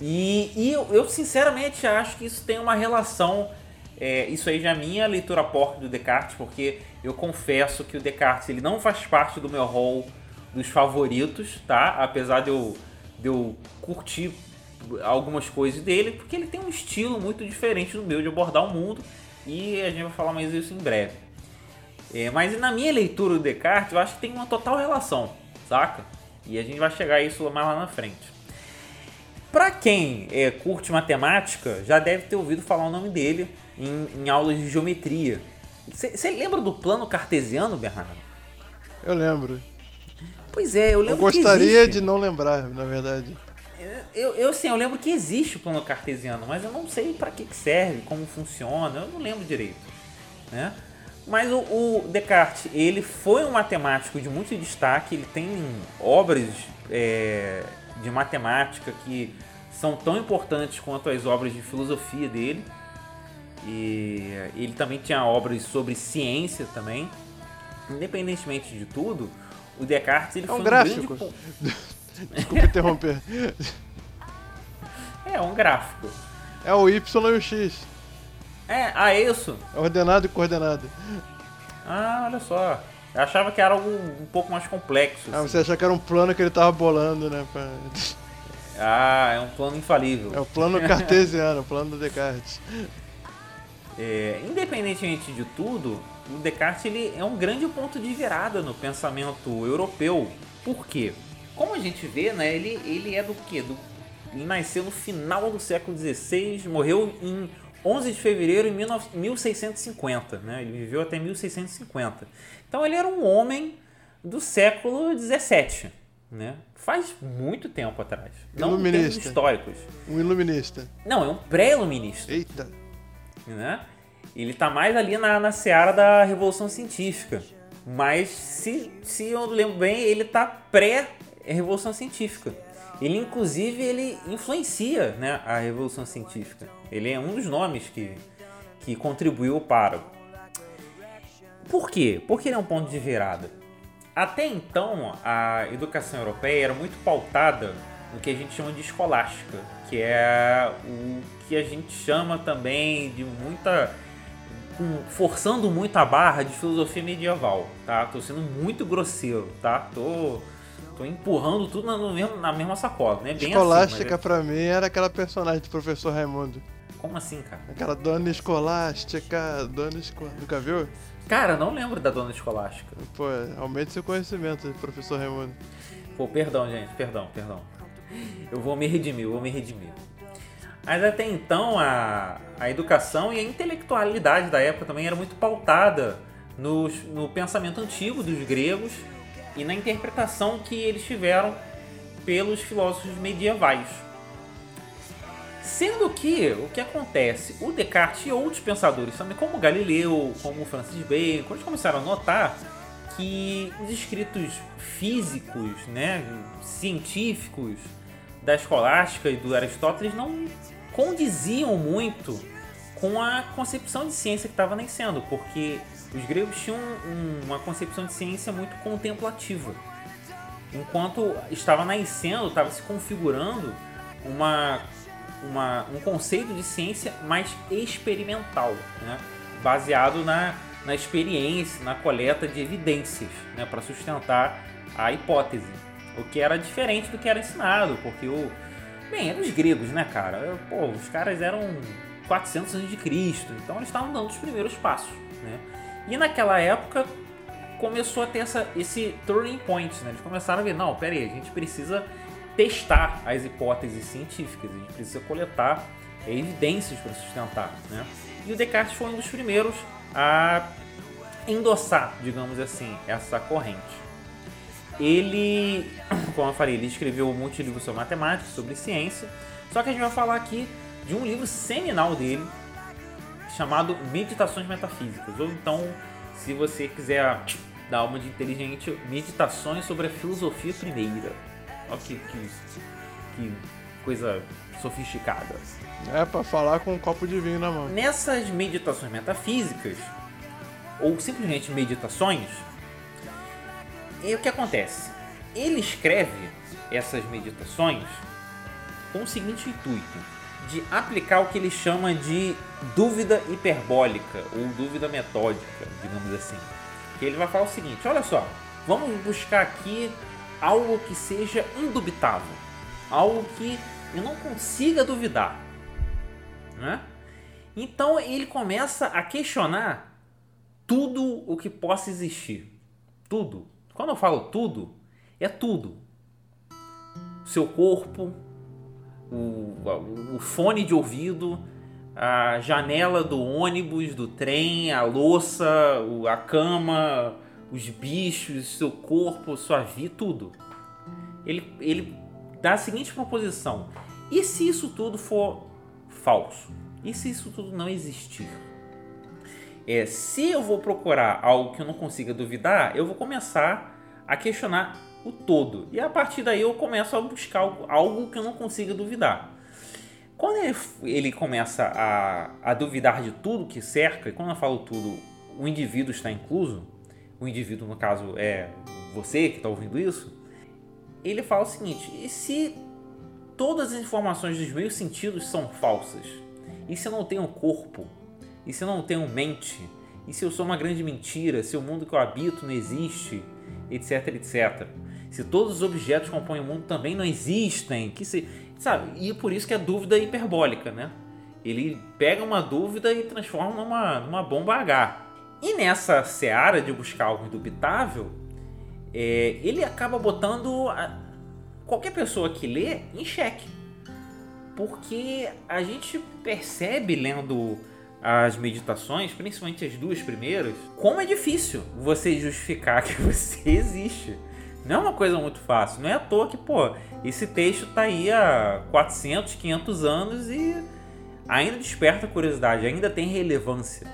E, e eu, eu, sinceramente acho que isso tem uma relação. é, isso aí já é minha leitura porca do Descartes, porque eu confesso que o Descartes ele não faz parte do meu hall dos favoritos, tá? Apesar de eu, de eu curtir algumas coisas dele, porque ele tem um estilo muito diferente do meu de abordar o mundo e a gente vai falar mais isso em breve. É, mas na minha leitura do Descartes, eu acho que tem uma total relação, saca? E a gente vai chegar a isso mais lá na frente. Pra quem é, curte matemática, já deve ter ouvido falar o nome dele em, em aulas de geometria. Você lembra do plano cartesiano, Bernardo? Eu lembro. Pois é, eu lembro Eu gostaria de não lembrar, na verdade. Eu, eu sim, eu lembro que existe o plano cartesiano, mas eu não sei para que, que serve, como funciona, eu não lembro direito. Né? Mas o, o Descartes, ele foi um matemático de muito destaque, ele tem obras é, de matemática que são tão importantes quanto as obras de filosofia dele. E ele também tinha obras sobre ciência também. Independentemente de tudo, o Descartes ele É um foi gráfico. um grande... Desculpa interromper. É, um gráfico. É o Y e o X. É, ah, isso. É ordenado e coordenado. Ah, olha só. Eu achava que era algo um pouco mais complexo. Ah, assim. você achou que era um plano que ele tava bolando, né? pra- Ah, é um plano infalível. É o plano cartesiano, o plano do Descartes. É, independentemente de tudo, o Descartes ele é um grande ponto de virada no pensamento europeu. Por quê? Como a gente vê, né, ele, ele é do quê? Do, ele nasceu no final do século XVI, morreu em 11 de fevereiro de 19 1650. Né? Ele viveu até 1650. Então ele era um homem do século XVII. Né? Faz muito tempo atrás. Não históricos. Um iluminista. Não, é um pré-iluminista Eita. né? Ele está mais ali na, na seara da Revolução Científica. Mas, se, se eu lembro bem, ele está pré-Revolução Científica. Ele, inclusive, ele influencia né, a Revolução Científica. Ele é um dos nomes que, que contribuiu para. Por quê? Porque ele é um ponto de virada. Até então, a educação europeia era muito pautada no que a gente chama de escolástica, que é o que a gente chama também de muita com- forçando muito a barra de filosofia medieval, tá? Tô sendo muito grosseiro, tá? Tô tô empurrando tudo na, mesmo, na mesma sacola, né? Bem Escolástica assim, pra mim era aquela personagem do professor Raimundo. é- como assim, cara? Aquela dona escolástica, dona escolástica. Nunca viu? Cara, não lembro da dona escolástica. Pô, aumente seu conhecimento, professor Raimundo. Pô, perdão, gente, perdão, perdão. Eu vou me redimir, eu vou me redimir. Mas até então a, a educação e a intelectualidade da época também era muito pautada nos- no pensamento antigo dos gregos e na interpretação que eles tiveram pelos filósofos medievais. Sendo que o que acontece, o Descartes e outros pensadores também, como Galileu, como Francis Bacon, eles começaram a notar que os escritos físicos, né, científicos da escolástica e do Aristóteles não condiziam muito com a concepção de ciência que estava nascendo, porque os gregos tinham um- uma concepção de ciência muito contemplativa enquanto estava nascendo, estava se configurando uma, uma, um conceito de ciência mais experimental, né? baseado na, na experiência, na coleta de evidências né? para sustentar a hipótese. O que era diferente do que era ensinado, porque o. Bem, eram os gregos, né, cara? Pô, os caras eram 400 anos de Cristo, então eles estavam dando os primeiros passos, né? E naquela época começou a ter essa, esse turning point, né? Eles começaram a ver, não, pera aí, a gente precisa testar as hipóteses científicas, a gente precisa coletar evidências para sustentar, né? E o Descartes foi um dos primeiros a endossar, digamos assim, essa corrente. Ele, como eu falei, ele escreveu muitos livros sobre matemática, sobre ciência, só que a gente vai falar aqui de um livro seminal dele, chamado Meditações Metafísicas, ou então, se você quiser dar uma de inteligente, Meditações sobre a Filosofia Primeira. Olha que, que, que coisa sofisticada. É pra falar com um copo de vinho na mão. Nessas meditações metafísicas, ou simplesmente meditações, e o que acontece? Ele escreve essas meditações com o seguinte intuito: de aplicar o que ele chama de dúvida hiperbólica ou dúvida metódica, digamos assim. Que ele vai falar o seguinte: olha só, vamos buscar aqui algo que seja indubitável, algo que eu não consiga duvidar, né? Então ele começa a questionar tudo o que possa existir, tudo. Quando eu falo tudo, é tudo. Seu corpo, o, o fone de ouvido, a janela do ônibus, do trem, a louça, a cama, os bichos, seu corpo, sua vida, tudo. Ele, ele dá a seguinte proposição: e se isso tudo for falso? E se isso tudo não existir? É, se eu vou procurar algo que eu não consiga duvidar, eu vou começar a questionar o todo. E a partir daí eu começo a buscar algo que eu não consiga duvidar. Quando ele, ele começa a, a duvidar de tudo que cerca, e quando eu falo tudo, o indivíduo está incluso, o indivíduo, no caso, é você que está ouvindo isso, ele fala o seguinte: e se todas as informações dos meus sentidos são falsas? E se eu não tenho corpo? E se eu não tenho mente? E se eu sou uma grande mentira? Se o mundo que eu habito não existe? Etc, etc. Se todos os objetos que compõem o mundo também não existem? Que se, sabe? E por isso que a dúvida é hiperbólica, né? Ele pega uma dúvida e transforma numa, numa bomba H. E nessa seara de buscar algo indubitável, é, ele acaba botando a, qualquer pessoa que lê em xeque. Porque a gente percebe lendo as meditações, principalmente as duas primeiras, como é difícil você justificar que você existe. Não é uma coisa muito fácil. Não é à toa que, pô, esse texto tá aí há 400, 500 anos e ainda desperta curiosidade, ainda tem relevância.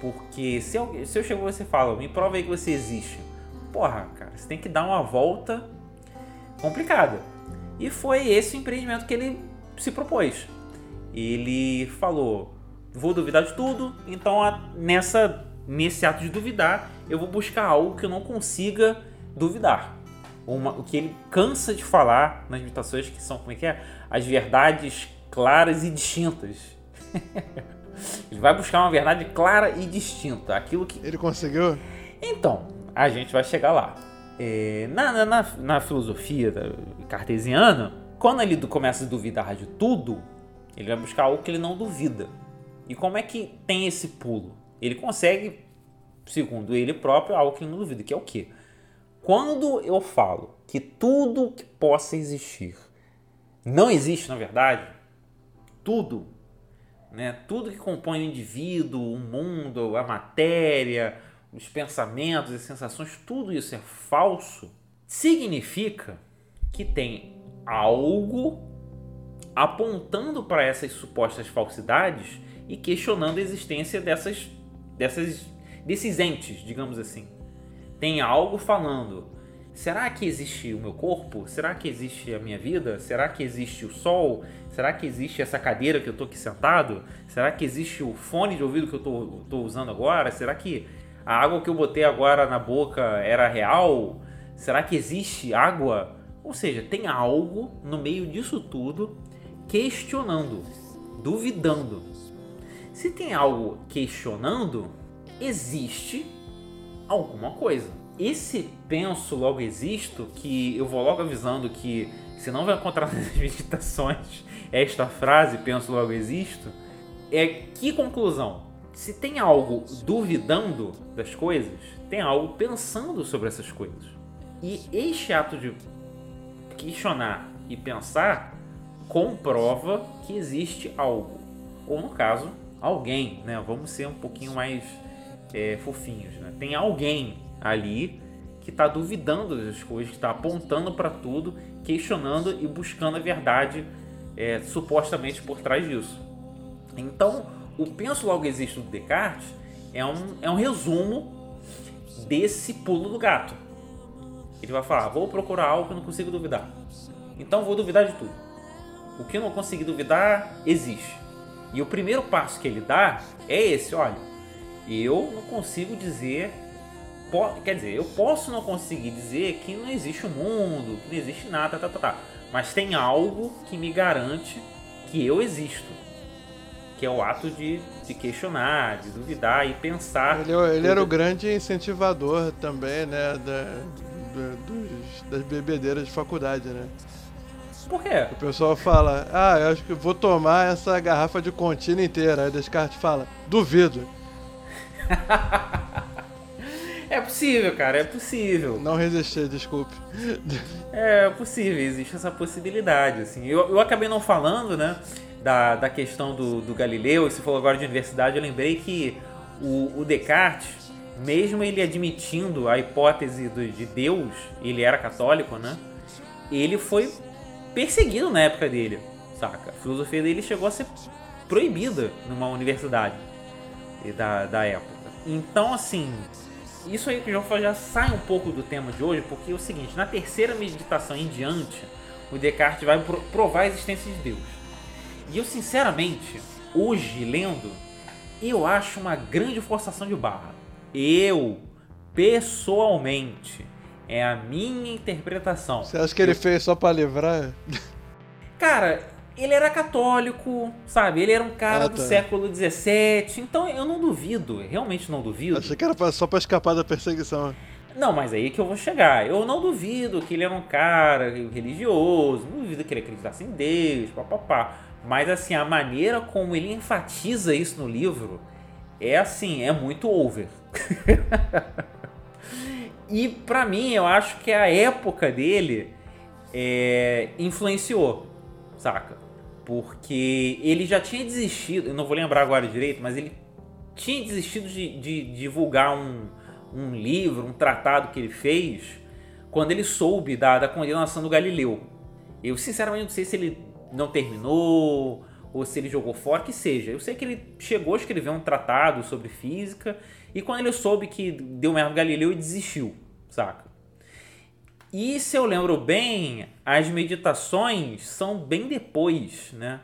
Porque se eu, se eu chego e você fala, me prova aí que você existe. Porra, cara, você tem que dar uma volta complicada. E foi esse o empreendimento que ele se propôs. Ele falou: vou duvidar de tudo, então nessa nesse ato de duvidar, eu vou buscar algo que eu não consiga duvidar. Uma, o que ele cansa de falar nas meditações, que são como é que é? As verdades claras e distintas. Ele vai buscar uma verdade clara e distinta. Aquilo que. Ele conseguiu? Então, a gente vai chegar lá. É, na, na, na, filosofia cartesiana, quando ele começa a duvidar de tudo, ele vai buscar algo que ele não duvida. E como é que tem esse pulo? Ele consegue, segundo ele próprio, algo que ele não duvida, que é o quê? Quando eu falo que tudo que possa existir não existe na verdade, tudo né? Tudo que compõe o indivíduo, o mundo, a matéria, os pensamentos e sensações, tudo isso é falso, significa que tem algo apontando para essas supostas falsidades e questionando a existência dessas, dessas desses entes, digamos assim. Tem algo falando será que existe o meu corpo? Será que existe a minha vida? Será que existe o sol? Será que existe essa cadeira que eu estou aqui sentado? Será que existe o fone de ouvido que eu estou usando agora? Será que a água que eu botei agora na boca era real? Será que existe água? Ou seja, tem algo no meio disso tudo questionando, duvidando. Se tem algo questionando, existe alguma coisa esse penso logo existo, que eu vou logo avisando que se não vai encontrar nas meditações esta frase, penso logo existo, é que conclusão? Se tem algo duvidando das coisas, tem algo pensando sobre essas coisas. E este ato de questionar e pensar comprova que existe algo. Ou no caso, alguém, né? Vamos ser um pouquinho mais é, fofinhos, né? Tem alguém ali que está duvidando das coisas, que está apontando para tudo, questionando e buscando a verdade é, supostamente por trás disso. Então, o penso logo existe do Descartes é um, é um resumo desse pulo do gato. Ele vai falar: vou procurar algo que não consigo duvidar. Então, vou duvidar de tudo. O que eu não consegui duvidar existe. E o primeiro passo que ele dá é esse: olha, eu não consigo dizer quer dizer, eu posso não conseguir dizer que não existe o um mundo, que não existe nada, tá, tá, tá, mas tem algo que me garante que eu existo. Que é o ato de, de questionar, de duvidar e pensar. Ele, é ele era o grande incentivador também, né? Da, da, dos, das bebedeiras de faculdade, né? Por quê? O pessoal fala, ah, eu acho que vou tomar essa garrafa de contínuo inteira. Aí Descartes fala, duvido. É possível, cara, é possível. Não resisti, desculpe. É possível, existe essa possibilidade, assim. Eu, eu acabei não falando, né, da, da questão do, do Galileu, e se falou agora de universidade, eu lembrei que o, o Descartes, mesmo ele admitindo a hipótese do, de Deus, ele era católico, né, ele foi perseguido na época dele, saca? A filosofia dele chegou a ser proibida numa universidade da, da época. Então, assim, isso aí que já, já sai um pouco do tema de hoje, porque é o seguinte, na terceira meditação em diante, o Descartes vai provar a existência de Deus. E eu, sinceramente, hoje, lendo, eu acho uma grande forçação de barra. Eu, pessoalmente, é a minha interpretação. Você acha que ele fez só para livrar? Cara, ele era católico, sabe? Ele era um cara ah, tá. do século XVII. Então eu não duvido, realmente não duvido. Achei que era só para escapar da perseguição. Não, mas aí que eu vou chegar. Eu não duvido que ele era um cara religioso, não duvido que ele acreditasse em Deus, papapá. Mas assim, a maneira como ele enfatiza isso no livro é assim, é muito over. E para mim, eu acho que a época dele é, influenciou, saca? Porque ele já tinha desistido, eu não vou lembrar agora direito, mas ele tinha desistido de, de, divulgar um, um livro, um tratado que ele fez, quando ele soube da, da condenação do Galileu. Eu sinceramente não sei se ele não terminou ou se ele jogou fora, que seja. Eu sei que ele chegou a escrever um tratado sobre física e quando ele soube que deu merda Galileu, ele desistiu, saca? E se eu lembro bem, as meditações são bem depois, né?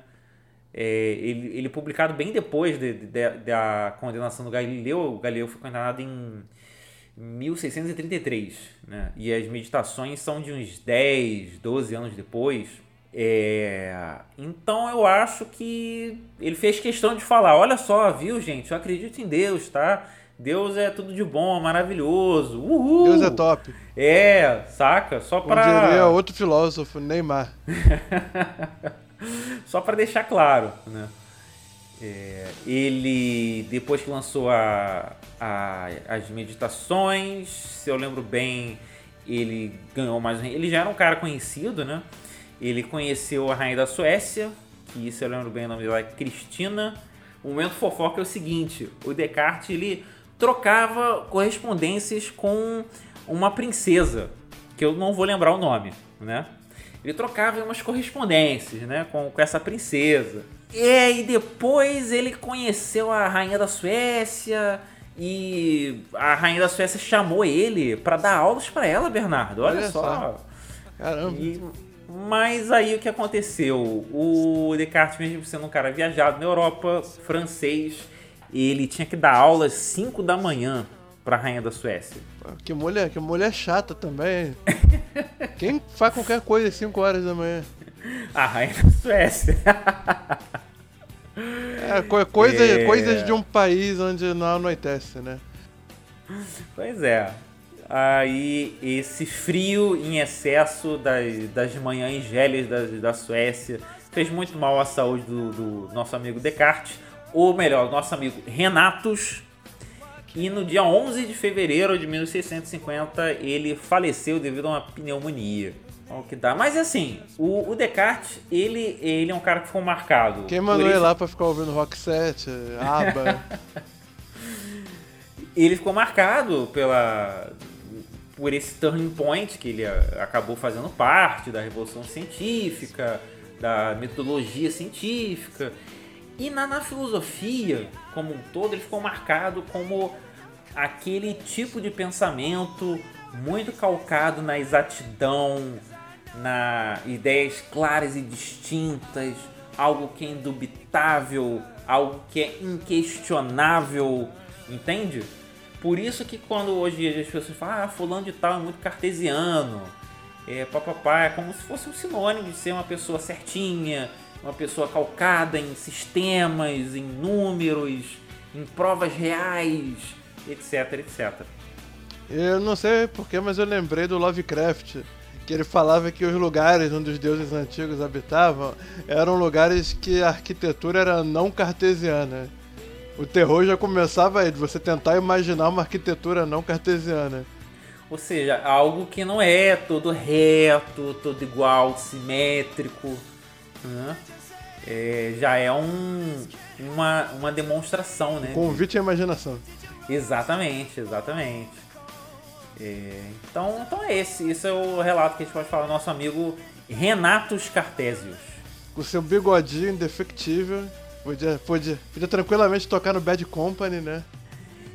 É, ele, ele publicado bem depois de, de, de, da condenação do Galileu. O Galileu foi condenado em 1633, né? E as meditações são de uns 10, 12 anos depois. É, então eu acho que ele fez questão de falar: olha só, viu, gente? Eu acredito em Deus, tá? Deus é tudo de bom, maravilhoso. Uhul! Deus é top. É, saca? Só pra. Como diria outro filósofo, Neymar. Só para deixar claro, né? É, ele, depois que lançou a, a, as meditações, se eu lembro bem, ele ganhou mais. Ele já era um cara conhecido, né? Ele conheceu a rainha da Suécia, que se eu lembro bem o nome dela é Cristina. O momento fofoca é o seguinte: o Descartes ele trocava correspondências com uma princesa, que eu não vou lembrar o nome, né? Ele trocava umas correspondências, né, com, com essa princesa. E aí depois ele conheceu a rainha da Suécia e a rainha da Suécia chamou ele para dar aulas para ela, Bernardo. Olha, Olha só. só. Caramba. E, mas aí o que aconteceu? O Descartes, mesmo sendo um cara viajado na Europa, francês, ele tinha que dar aula às 5 da manhã pra rainha da Suécia. Que mulher, que mulher chata também. Quem faz qualquer coisa às 5 horas da manhã? A rainha da Suécia. é, coisa, é... coisas de um país onde não anoitece, né? Pois é. Aí esse frio em excesso das, das manhãs gélidas da, da Suécia fez muito mal à saúde do, do nosso amigo Descartes ou melhor, nosso amigo Renatus. E no dia 11 de fevereiro de 1650 ele faleceu devido a uma pneumonia. O que dá. Mas assim, o, o, Descartes, ele, ele é um cara que ficou marcado. Quem mandou ele lá pra ficar ouvindo rock set, aba? ele ficou marcado pela por esse turning point que ele acabou fazendo parte da revolução científica, da metodologia científica. E na, na filosofia, como um todo, ele ficou marcado como aquele tipo de pensamento muito calcado na exatidão, na ideias claras e distintas, algo que é indubitável, algo que é inquestionável, entende? Por isso que quando hoje as pessoas falam, ah, fulano de tal é muito cartesiano, é papapá, é como se fosse um sinônimo de ser uma pessoa certinha, uma pessoa calcada em sistemas, em números, em provas reais, etc, etc. Eu não sei porquê, mas eu lembrei do Lovecraft, que ele falava que os lugares onde os deuses antigos habitavam eram lugares que a arquitetura era não cartesiana. O terror já começava aí, de você tentar imaginar uma arquitetura não cartesiana. Ou seja, algo que não é todo reto, todo igual, simétrico. Né? É, já é um, uma, uma demonstração, né? Convite à imaginação. Exatamente, exatamente. É, então, então é esse. Esse é o relato que a gente pode falar do nosso amigo Renato Cartésios. Com seu bigodinho indefectível. Podia, podia, podia tranquilamente tocar no Bad Company, né?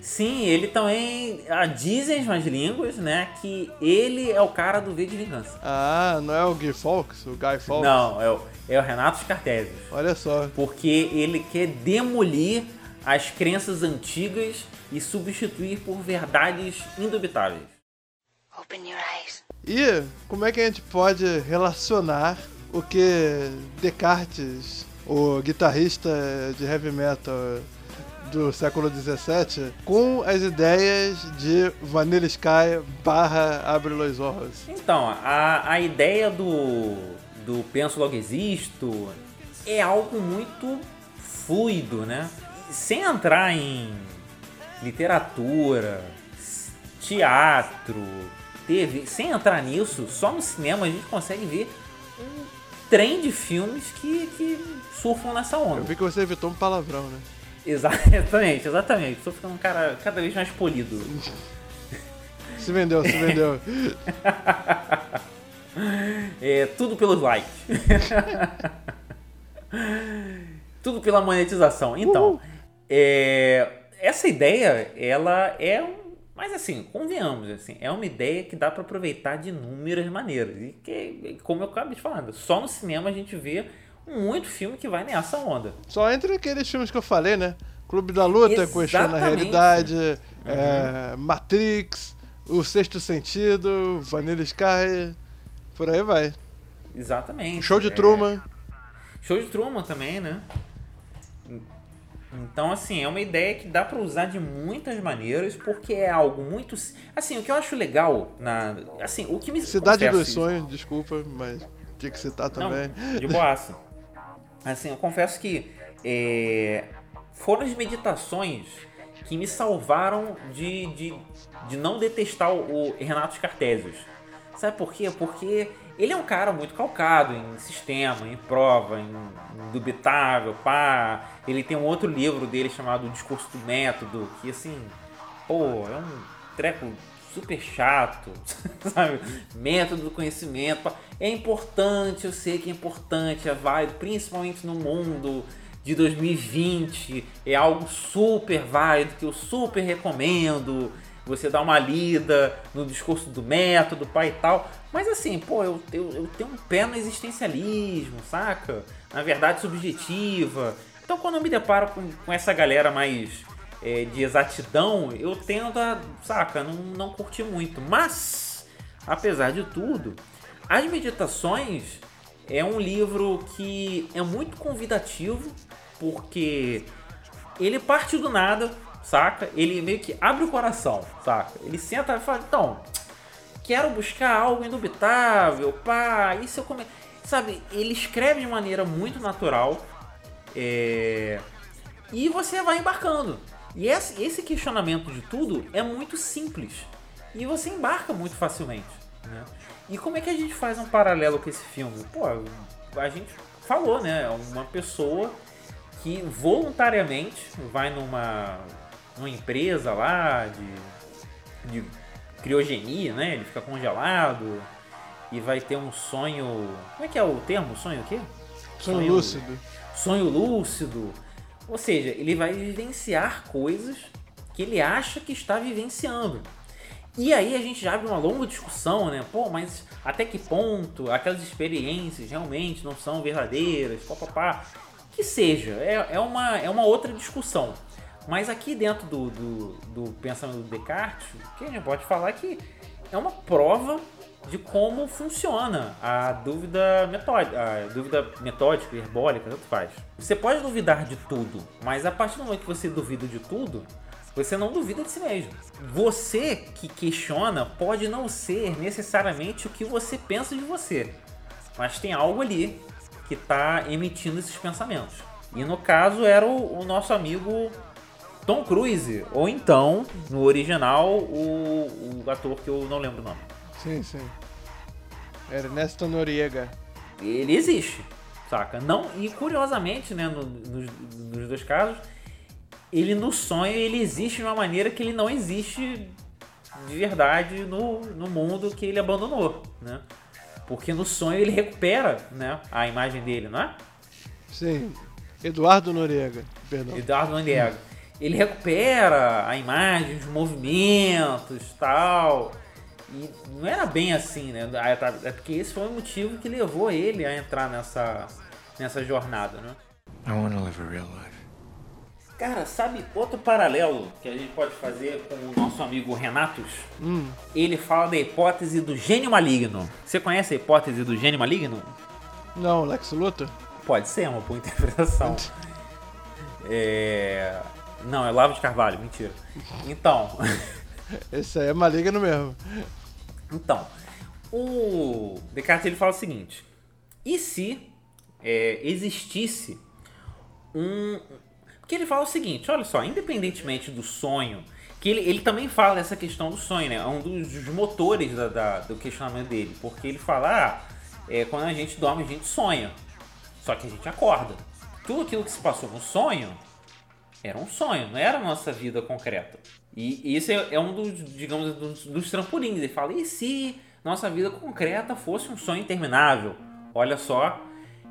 Sim, ele também. Ah, dizem as mais línguas, né? Que ele é o cara do V de Vingança. Ah, não é o Guy Fawkes? O Guy Fawkes? Não, é o, é o Renato Cartésios. Olha só. Porque ele quer demolir as crenças antigas e substituir por verdades indubitáveis. Open your eyes. E como é que a gente pode relacionar o que Descartes o guitarrista de heavy metal do século XVII com as ideias de Vanilla Sky barra Abre Los Ojos. Então, a, a ideia do, do Penso Logo Existo é algo muito fluido, né? Sem entrar em literatura, teatro, teve, sem entrar nisso, só no cinema a gente consegue ver um trem de filmes que, que surfam nessa onda. Eu vi que você evitou um palavrão, né? Exatamente, exatamente. Estou ficando um cara cada vez mais polido. Se vendeu, se vendeu. é, tudo pelos likes. tudo pela monetização. Então, é, essa ideia, ela é um mas assim, convenhamos, assim, é uma ideia que dá para aproveitar de inúmeras maneiras. E que, como eu acabei de falar, só no cinema a gente vê muito filme que vai nessa onda. Só entre aqueles filmes que eu falei, né? Clube da Luta, Questão na Realidade, uhum. é, Matrix, O Sexto Sentido, Vanilla Sky, por aí vai. Exatamente. Show de é... Truman. Show de Truman também, né? Então, assim, é uma ideia que dá para usar de muitas maneiras, porque é algo muito. Assim, o que eu acho legal na. Assim, o que me. Cidade dos Sonhos, desculpa, mas tinha que citar também. Não, de boaça. Assim, eu confesso que é, foram as meditações que me salvaram de, de, de não detestar o Renato Cartésios. Sabe por quê? Porque ele é um cara muito calcado em sistema, em prova, em indubitável, pá. Ele tem um outro livro dele chamado O Discurso do Método, que assim, pô, é um treco super chato, sabe? Método do conhecimento. É importante, eu sei que é importante, é válido, principalmente no mundo de 2020. É algo super válido que eu super recomendo você dá uma lida no discurso do método, pai e tal. Mas assim, pô, eu, eu, eu tenho um pé no existencialismo, saca? Na verdade subjetiva. Então quando eu me deparo com, com essa galera mais é, de exatidão, eu tendo a, saca, não, não curtir muito. Mas, apesar de tudo, As Meditações é um livro que é muito convidativo, porque ele parte do nada, saca? Ele meio que abre o coração, saca? Ele senta e fala, então, quero buscar algo indubitável, pá, isso eu come... Sabe, ele escreve de maneira muito natural é... e você vai embarcando. E esse, questionamento de tudo é muito simples e você embarca muito facilmente. Né? E como é que a gente faz um paralelo com esse filme? Pô, a gente falou, né? Uma pessoa que voluntariamente vai numa uma empresa lá de, de criogenia, né? Ele fica congelado e vai ter um sonho. Como é que é o termo? Sonho o quê? Sonho, sonho lúcido. Sonho lúcido. Ou seja, ele vai vivenciar coisas que ele acha que está vivenciando. E aí a gente já abre uma longa discussão, né? Pô, mas até que ponto aquelas experiências realmente não são verdadeiras? Pá, Que seja, é, é, uma, é uma outra discussão. Mas aqui dentro do, do, do pensamento do Descartes, o que a gente pode falar é que é uma prova de como funciona a dúvida metódica, a dúvida metódica, herbólica, tanto faz. Você pode duvidar de tudo, mas a partir do momento que você duvida de tudo, você não duvida de si mesmo. Você que questiona pode não ser necessariamente o que você pensa de você, mas tem algo ali que está emitindo esses pensamentos. E no caso era o, o nosso amigo Tom Cruise, ou então, no original, o, o ator que eu não lembro o nome. Sim, sim. Ernesto Noriega. Ele existe, saca? Não, e curiosamente, né, no- nos, nos dois casos, ele no sonho ele existe de uma maneira que ele não existe de verdade no, no mundo que ele abandonou, né? Porque no sonho ele recupera, né, a imagem dele, não é? Sim. Eduardo Noriega, perdão. Eduardo Noriega. Ele recupera a imagem, os movimentos tal. E não era bem assim, né? É porque esse foi o motivo que levou ele a entrar nessa, nessa jornada, né? I want to live a real life. Cara, sabe outro paralelo que a gente pode fazer com o nosso amigo Renatus? Hum, Ele fala da hipótese do gênio maligno. Você conhece a hipótese do gênio maligno? não, Lex Luthor? Pode ser, é uma boa interpretação. É... Não, é Lavo de Carvalho, mentira. Então, Esse aí é maligno mesmo. então o Descartes ele fala o seguinte: e se é, existisse um. Porque ele fala o seguinte: olha só, independentemente do sonho, que ele, ele também fala essa questão do sonho, né? É um dos, dos motores da- da- do questionamento dele. Porque ele fala: ah, é, quando a gente dorme, a gente sonha. Só que a gente acorda. Tudo aquilo que se passou no sonho era um sonho, não era a nossa vida concreta. E isso é, é um dos, digamos, dos, dos trampolins. Ele fala, e se nossa vida concreta fosse um sonho interminável? Olha só.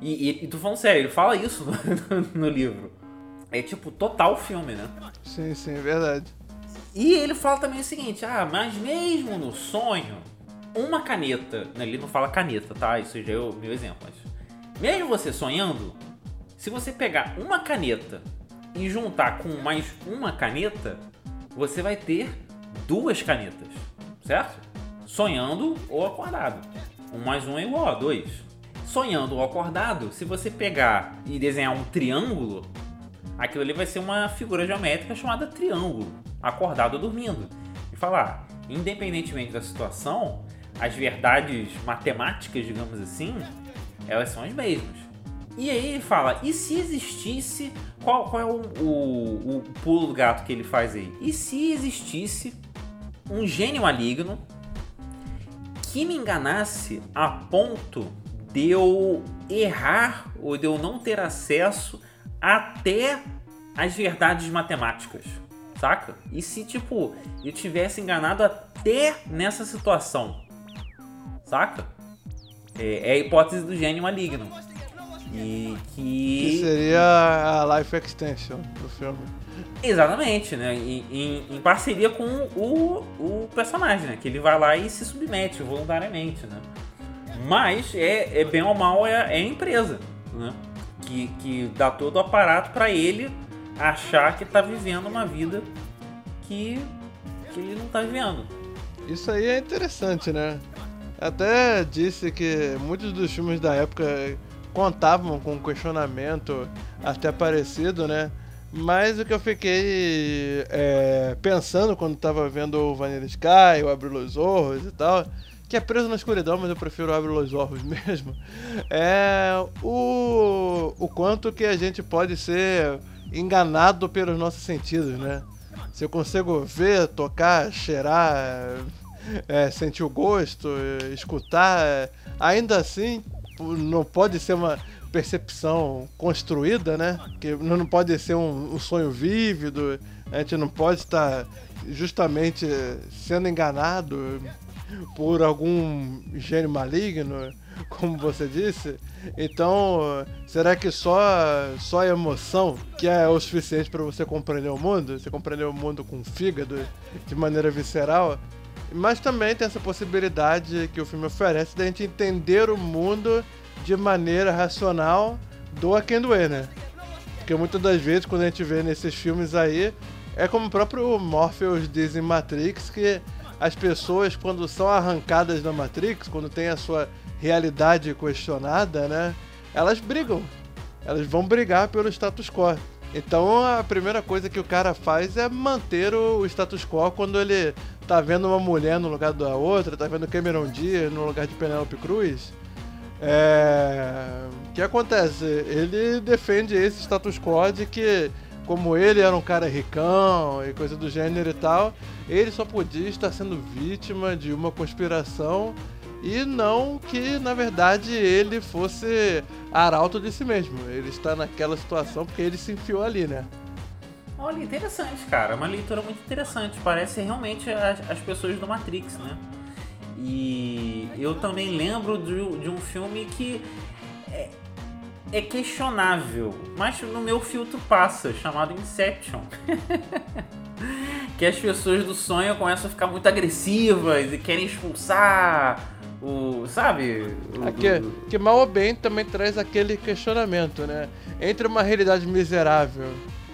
E, e, e tô falando sério, ele fala isso no, no livro. É tipo total filme, né? Sim, sim, é verdade. E ele fala também o seguinte: ah, mas mesmo no sonho, uma caneta. Ele não fala caneta, tá? Isso já é o meu exemplo. Mas mesmo você sonhando, se você pegar uma caneta e juntar com mais uma caneta, você vai ter duas canetas, certo? Sonhando ou acordado. Um mais um é igual a dois. Sonhando ou acordado, se você pegar e desenhar um triângulo, aquilo ali vai ser uma figura geométrica chamada triângulo, acordado ou dormindo. E falar, independentemente da situação, as verdades matemáticas, digamos assim, elas são as mesmas. E aí ele fala, e se existisse. Qual, qual é o, o, o pulo do gato que ele faz aí? E se existisse um gênio maligno que me enganasse a ponto de eu errar ou de eu não ter acesso até as verdades matemáticas, saca? E se, tipo, eu tivesse enganado até nessa situação, saca? É, é a hipótese do gênio maligno. E Que que. seria a Life Extension do filme. Exatamente, né? Em, em- em parceria com o, o personagem, né? Que ele vai lá e se submete voluntariamente, né? Mas é, é bem ou mal é, é a empresa, né? Que, que dá todo o aparato para ele achar que tá vivendo uma vida que, que ele não tá vivendo. Isso aí é interessante, né? Até disse que muitos dos filmes da época contavam com um questionamento até parecido, né? Mas o que eu fiquei é, pensando quando tava vendo o Vanilla Sky, o Abre los Orros e tal, que é preso na escuridão, mas eu prefiro Abre los Orros mesmo, é o, o quanto que a gente pode ser enganado pelos nossos sentidos, né? Se eu consigo ver, tocar, cheirar, é, sentir o gosto, escutar, ainda assim não pode ser uma percepção construída, né? Que não pode ser um, um sonho vívido, a gente não pode estar justamente sendo enganado por algum gênio maligno, como você disse. Então, será que só só a emoção que é o suficiente para você compreender o mundo? Você compreender o mundo com o fígado de maneira visceral? Mas também tem essa possibilidade que o filme oferece da gente entender o mundo de maneira racional, doa quem doer, né? Porque muitas das vezes, quando a gente vê nesses filmes aí, é como o próprio Morpheus diz em Matrix, que as pessoas, quando são arrancadas da Matrix, quando tem a sua realidade questionada, né? Elas brigam. Elas vão brigar pelo status quo. Então a primeira coisa que o cara faz é manter o status quo quando ele tá vendo uma mulher no lugar da outra, tá vendo Cameron Diaz no lugar de Penelope Cruz. É... O que acontece? Ele defende esse status quo de que como ele era um cara ricão e coisa do gênero e tal, ele só podia estar sendo vítima de uma conspiração e não que na verdade ele fosse arauto de si mesmo. Ele está naquela situação porque ele se enfiou ali, né? Olha, interessante, cara. Uma leitura muito interessante. Parece realmente as, as pessoas do Matrix, né? E eu também lembro de, de um filme que é, é, questionável, mas no meu filtro passa, chamado Inception. que as pessoas do sonho começam a ficar muito agressivas e querem expulsar o. Sabe? O, Aqui, do... Que mal ou bem também traz aquele questionamento, né? Entre uma realidade miserável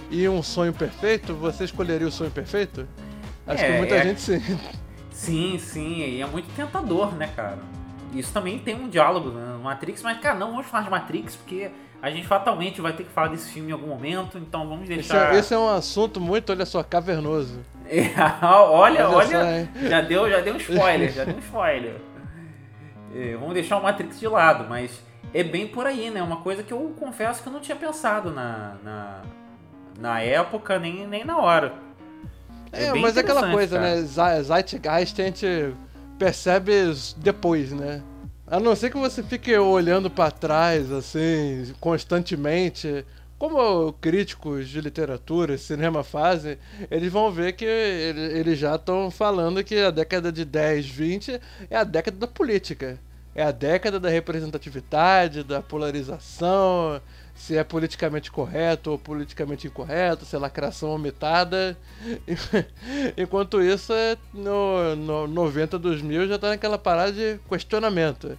e um sonho perfeito, você escolheria o sonho perfeito? Acho é, que muita é... gente sim. Sim, sim, e é muito tentador, né, cara? Isso também tem um diálogo no Matrix, mas, cara, não vamos falar de Matrix, porque a gente fatalmente vai ter que falar desse filme em algum momento, então vamos deixar. Esse é, esse é um assunto muito, olha só, cavernoso. É, olha, olha, olha só, já, deu, já deu um spoiler, já deu um spoiler. É, vamos deixar o Matrix de lado, mas é bem por aí, né? Uma coisa que eu confesso que eu não tinha pensado na, na, na época, nem, nem na hora. É, é mas é aquela coisa, cara. né? Zeitgeist a gente percebe depois, né? A não ser que você fique olhando para trás, assim, constantemente, como críticos de literatura, cinema fazem, eles vão ver que eles já estão falando que a década de 10, 20 é a década da política. É a década da representatividade, da polarização, se é politicamente correto ou politicamente incorreto, se é lacração aumentada. Enquanto isso, é no, no 90, 2000 já está naquela parada de questionamento.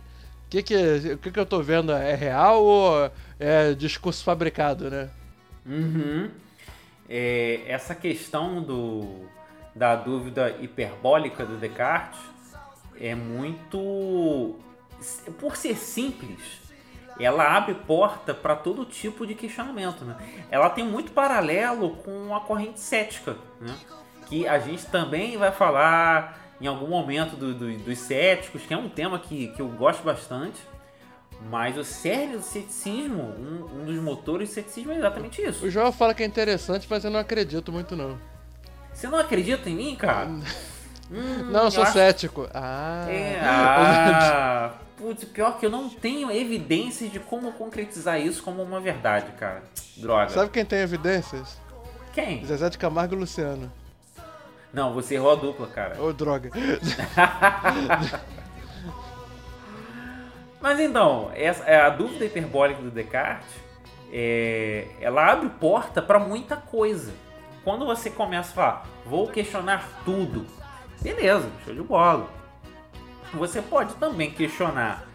Que, que, que, que eu estou vendo é real ou é discurso fabricado, né? Uhum. É, essa questão do, da dúvida hiperbólica do Descartes é muito. Por ser simples, ela abre porta para todo tipo de questionamento. Né? Ela tem muito paralelo com a corrente cética, né? que a gente também vai falar em algum momento do, do, dos céticos, que é um tema que, que eu gosto bastante. Mas o cerne do ceticismo, um, um, dos motores do ceticismo é exatamente isso. O João fala que é interessante, mas eu não acredito muito não. Você não acredita em mim, cara? hum, não, eu sou eu cético. Acho... Ah. É, ah. Putz, pior que eu não tenho evidências de como concretizar isso como uma verdade, cara. Droga. Sabe quem tem evidências? Quem? Zezé de Camargo e Luciano. Não, você errou a dupla, cara. Ô, oh, droga. Mas então, essa, é a dúvida hiperbólica do Descartes, é, ela abre porta para muita coisa. Quando você começa a falar, vou questionar tudo, beleza, show de bola você pode também questionar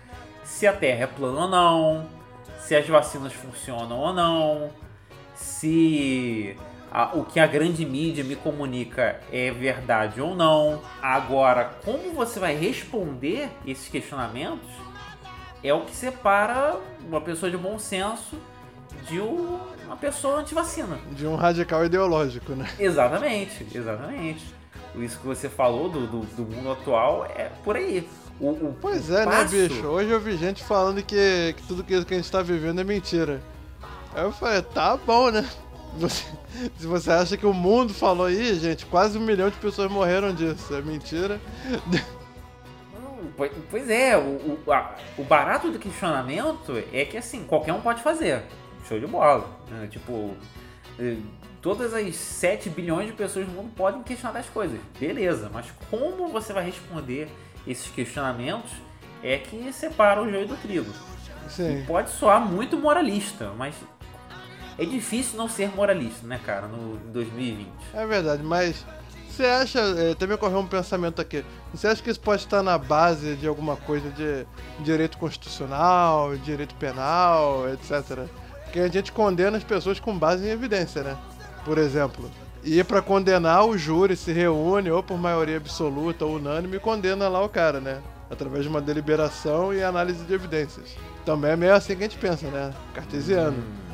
se a Terra é plana ou não, se as vacinas funcionam ou não, se a, o que a grande mídia me comunica é verdade ou não. Agora, como você vai responder esses questionamentos é o que separa uma pessoa de bom senso de uma pessoa anti-vacina. De um radical ideológico, né? Exatamente, exatamente isso que você falou do, do, do mundo atual é por aí. O, o, pois é, né, passo... né, bicho? Hoje eu vi gente falando que, que tudo que a gente tá vivendo é mentira. Aí eu falei, tá bom, né? Você, se você acha que o mundo falou aí, gente, quase um milhão de pessoas morreram disso. É mentira. Pois é, o, o, a, o barato do questionamento é que assim, qualquer um pode fazer. Show de bola. Né? Tipo, eh, todas as 7 bilhões de pessoas no mundo podem questionar as coisas. Beleza, mas como você vai responder esses questionamentos é que separa o joio do trigo. Sim. pode soar muito moralista, mas é difícil não ser moralista, né, cara, no 2020. É verdade, mas você acha, é, também ocorreu um pensamento aqui, você acha que isso pode estar na base de alguma coisa de direito constitucional, direito penal, etc? Porque a gente condena as pessoas com base em evidência, né? por exemplo. E para condenar, o júri se reúne, ou por maioria absoluta ou unânime, e condena lá o cara, né? Através de uma deliberação e análise de evidências. Também é meio assim que a gente pensa, né? Cartesiano. Hum.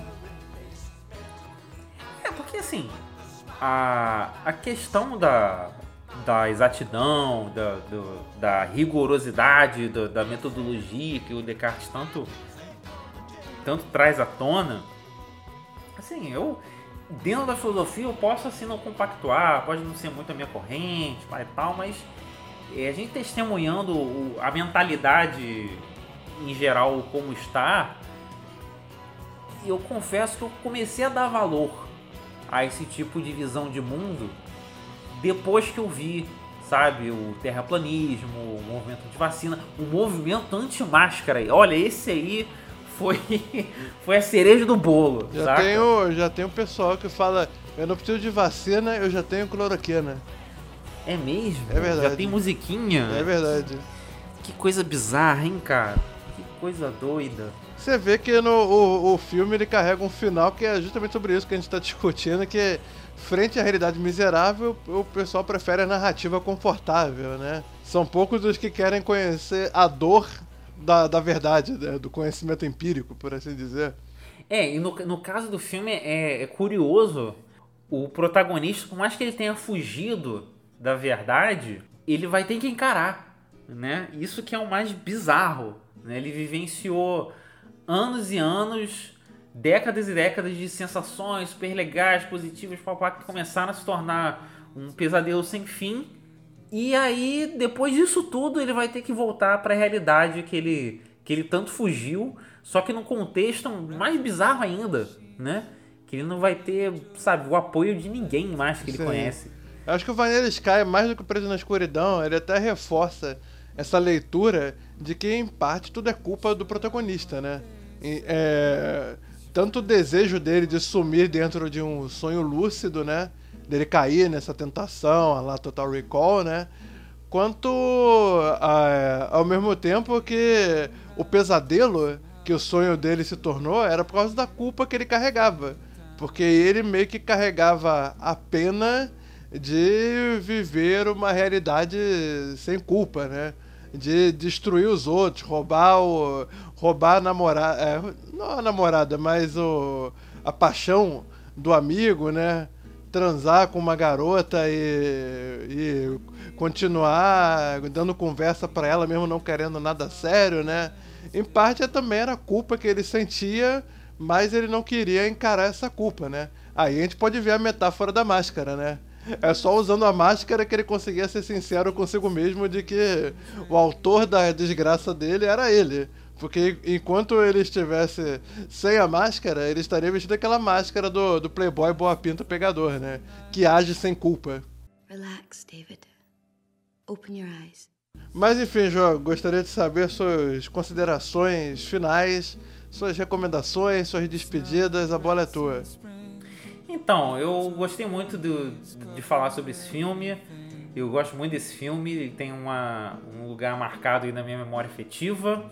Porque assim, a, a questão da, da exatidão, da, do, da rigorosidade, da, da metodologia que o Descartes tanto, tanto traz à tona, assim, eu dentro da filosofia eu posso assim não compactuar, pode não ser muito a minha corrente e tal, mas é, a gente testemunhando o, a mentalidade em geral como está, eu confesso que eu comecei a dar valor a esse tipo de visão de mundo depois que eu vi, sabe, o terraplanismo, o movimento de vacina, o movimento anti-máscara. Olha, esse aí foi, foi a cereja do bolo. Já saca? tenho, já tenho pessoal que fala, eu não preciso de vacina, eu já tenho cloroquina. É mesmo? É verdade. Já tem musiquinha? É verdade. Que coisa bizarra, hein, cara? Que coisa doida. Você vê que no o, o filme ele carrega um final que é justamente sobre isso que a gente está discutindo, que frente à realidade miserável, o pessoal prefere a narrativa confortável, né? São poucos os que querem conhecer a dor da, da verdade, né? do conhecimento empírico, por assim dizer. É, e no, no caso do filme é, é curioso, o protagonista, por mais que ele tenha fugido da verdade, ele vai ter que encarar, né? Isso que é o mais bizarro, né? Ele vivenciou anos e anos, décadas e décadas de sensações super legais, positivas, papá, que começaram a se tornar um pesadelo sem fim. E aí, depois disso tudo, ele vai ter que voltar para a realidade que ele, que ele tanto fugiu, só que num contexto mais bizarro ainda, né? Que ele não vai ter, sabe, o apoio de ninguém mais que ele Sim. conhece. Eu acho que o Vanilla Sky, mais do que o Preso na Escuridão, ele até reforça essa leitura de que, em parte, tudo é culpa do protagonista, né? E, é, tanto o desejo dele de sumir dentro de um sonho lúcido, né? Dele cair nessa tentação, a lá Total Recall, né? Quanto, a- ao mesmo tempo, que o pesadelo que o sonho dele se tornou era por causa da culpa que ele carregava. Porque ele meio que carregava a pena de viver uma realidade sem culpa, né? De destruir os outros, roubar o. roubar a namorada. É, não a namorada, mas o. a paixão do amigo, né? Transar com uma garota e. e continuar dando conversa pra ela mesmo não querendo nada sério, né? Em parte também era a culpa que ele sentia, mas ele não queria encarar essa culpa, né? Aí a gente pode ver a metáfora da máscara, né? É só usando a máscara que ele conseguia ser sincero consigo mesmo de que o autor da desgraça dele era ele. Porque enquanto ele estivesse sem a máscara, ele estaria vestido aquela máscara do, do playboy boa pinta pegador, né? Que age sem culpa. Relax, David. Open your eyes. Mas enfim, João, gostaria de saber suas considerações finais, suas recomendações, suas despedidas, a bola é tua. Então, eu gostei muito do, de falar sobre esse filme. Eu gosto muito desse filme, ele tem uma, um lugar marcado aí na minha memória afetiva.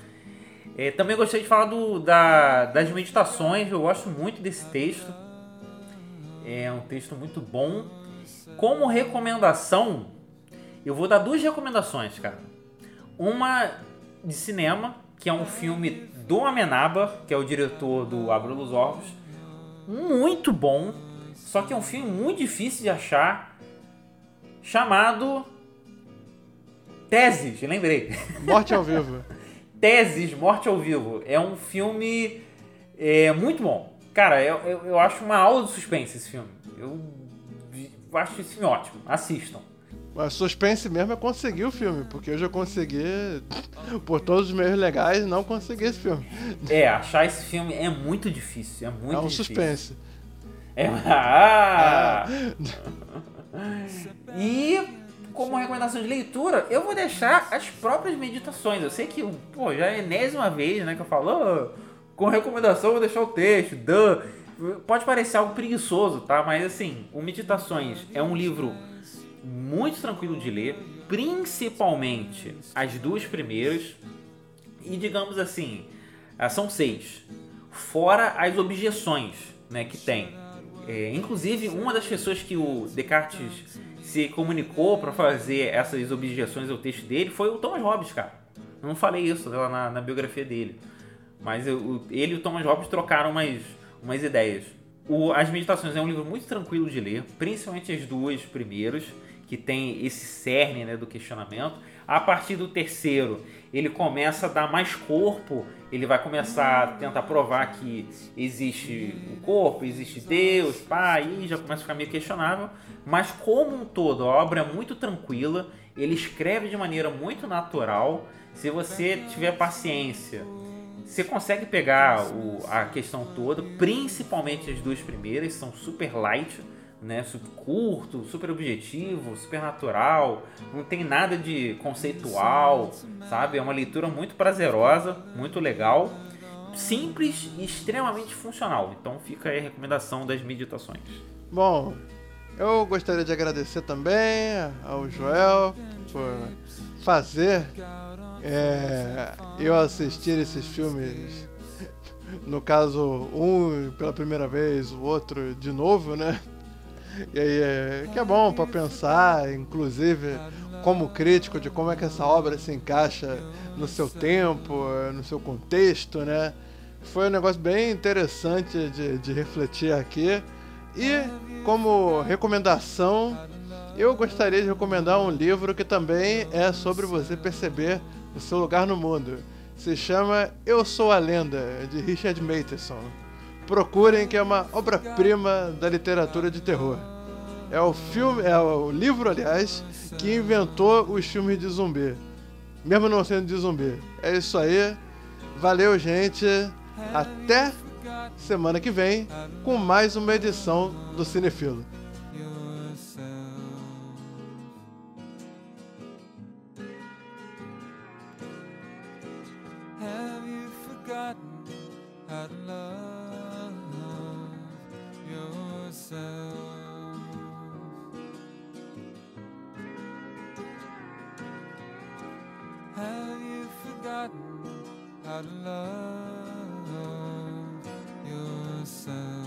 É, também gostei de falar do, da, das meditações, eu gosto muito desse texto. É um texto muito bom. Como recomendação, eu vou dar duas recomendações, cara. Uma de cinema, que é um filme do Amenaba, que é o diretor do Abra os Orvos. Muito bom, só que é um filme muito difícil de achar, chamado Teses, lembrei. Morte ao vivo. Teses, Morte ao Vivo. É um filme é, muito bom. Cara, eu, eu, eu acho uma aula de suspense esse filme. Eu vi- acho esse filme ótimo. Assistam. Mas suspense mesmo é conseguir o filme, porque eu já consegui, por todos os meios legais, não consegui esse filme. É, achar esse filme é muito difícil. É muito é um difícil. suspense. É, ah! E como recomendação de leitura, eu vou deixar as próprias meditações. Eu sei que, pô, já é a enésima vez, né, que eu falo, "Ah, com recomendação eu vou deixar o texto. Pode parecer algo preguiçoso, tá? Mas assim, o Meditações é um livro muito tranquilo de ler, principalmente as duas primeiras. E digamos assim, ah, são seis. Fora as objeções né, que tem. É, inclusive, uma das pessoas que o Descartes se comunicou para fazer essas objeções ao texto dele foi o Thomas Hobbes, cara. Eu não falei isso lá na, na biografia dele. Mas eu- ele e o Thomas Hobbes trocaram umas, umas ideias. O- As Meditações é um livro muito tranquilo de ler, principalmente as duas primeiras, que tem esse cerne né, do questionamento. A partir do terceiro, ele começa a dar mais corpo, ele vai começar a tentar provar que existe o corpo, existe Deus, pai, e já começa a ficar meio questionável. Mas como um todo, a obra é muito tranquila, ele escreve de maneira muito natural. Se você tiver paciência, você consegue pegar o, a questão toda, principalmente as duas primeiras, são super light né, super curto, super objetivo, super natural, não tem nada de conceitual, sabe? É uma leitura muito prazerosa, muito legal, simples e extremamente funcional. Então fica aí a recomendação das meditações. Bom, eu gostaria de agradecer também ao Joel por fazer é, eu assistir esses filmes. No caso, um pela primeira vez, o outro de novo, né? E aí, é, que é bom para pensar, inclusive, como crítico, de como é que essa obra se encaixa no seu tempo, no seu contexto, né? Foi um negócio bem interessante de, de refletir aqui. E, como recomendação, eu gostaria de recomendar um livro que também é sobre você perceber o seu lugar no mundo. Se chama Eu Sou a Lenda, de Richard Matheson. Procurem que é uma obra-prima da literatura de terror. É o filme, é o livro, aliás, que inventou os filmes de zumbi. Mesmo não sendo de zumbi. É isso aí. Valeu, gente. Até semana que vem com mais uma edição do Cinefilo. Have you forgotten how to love yourself?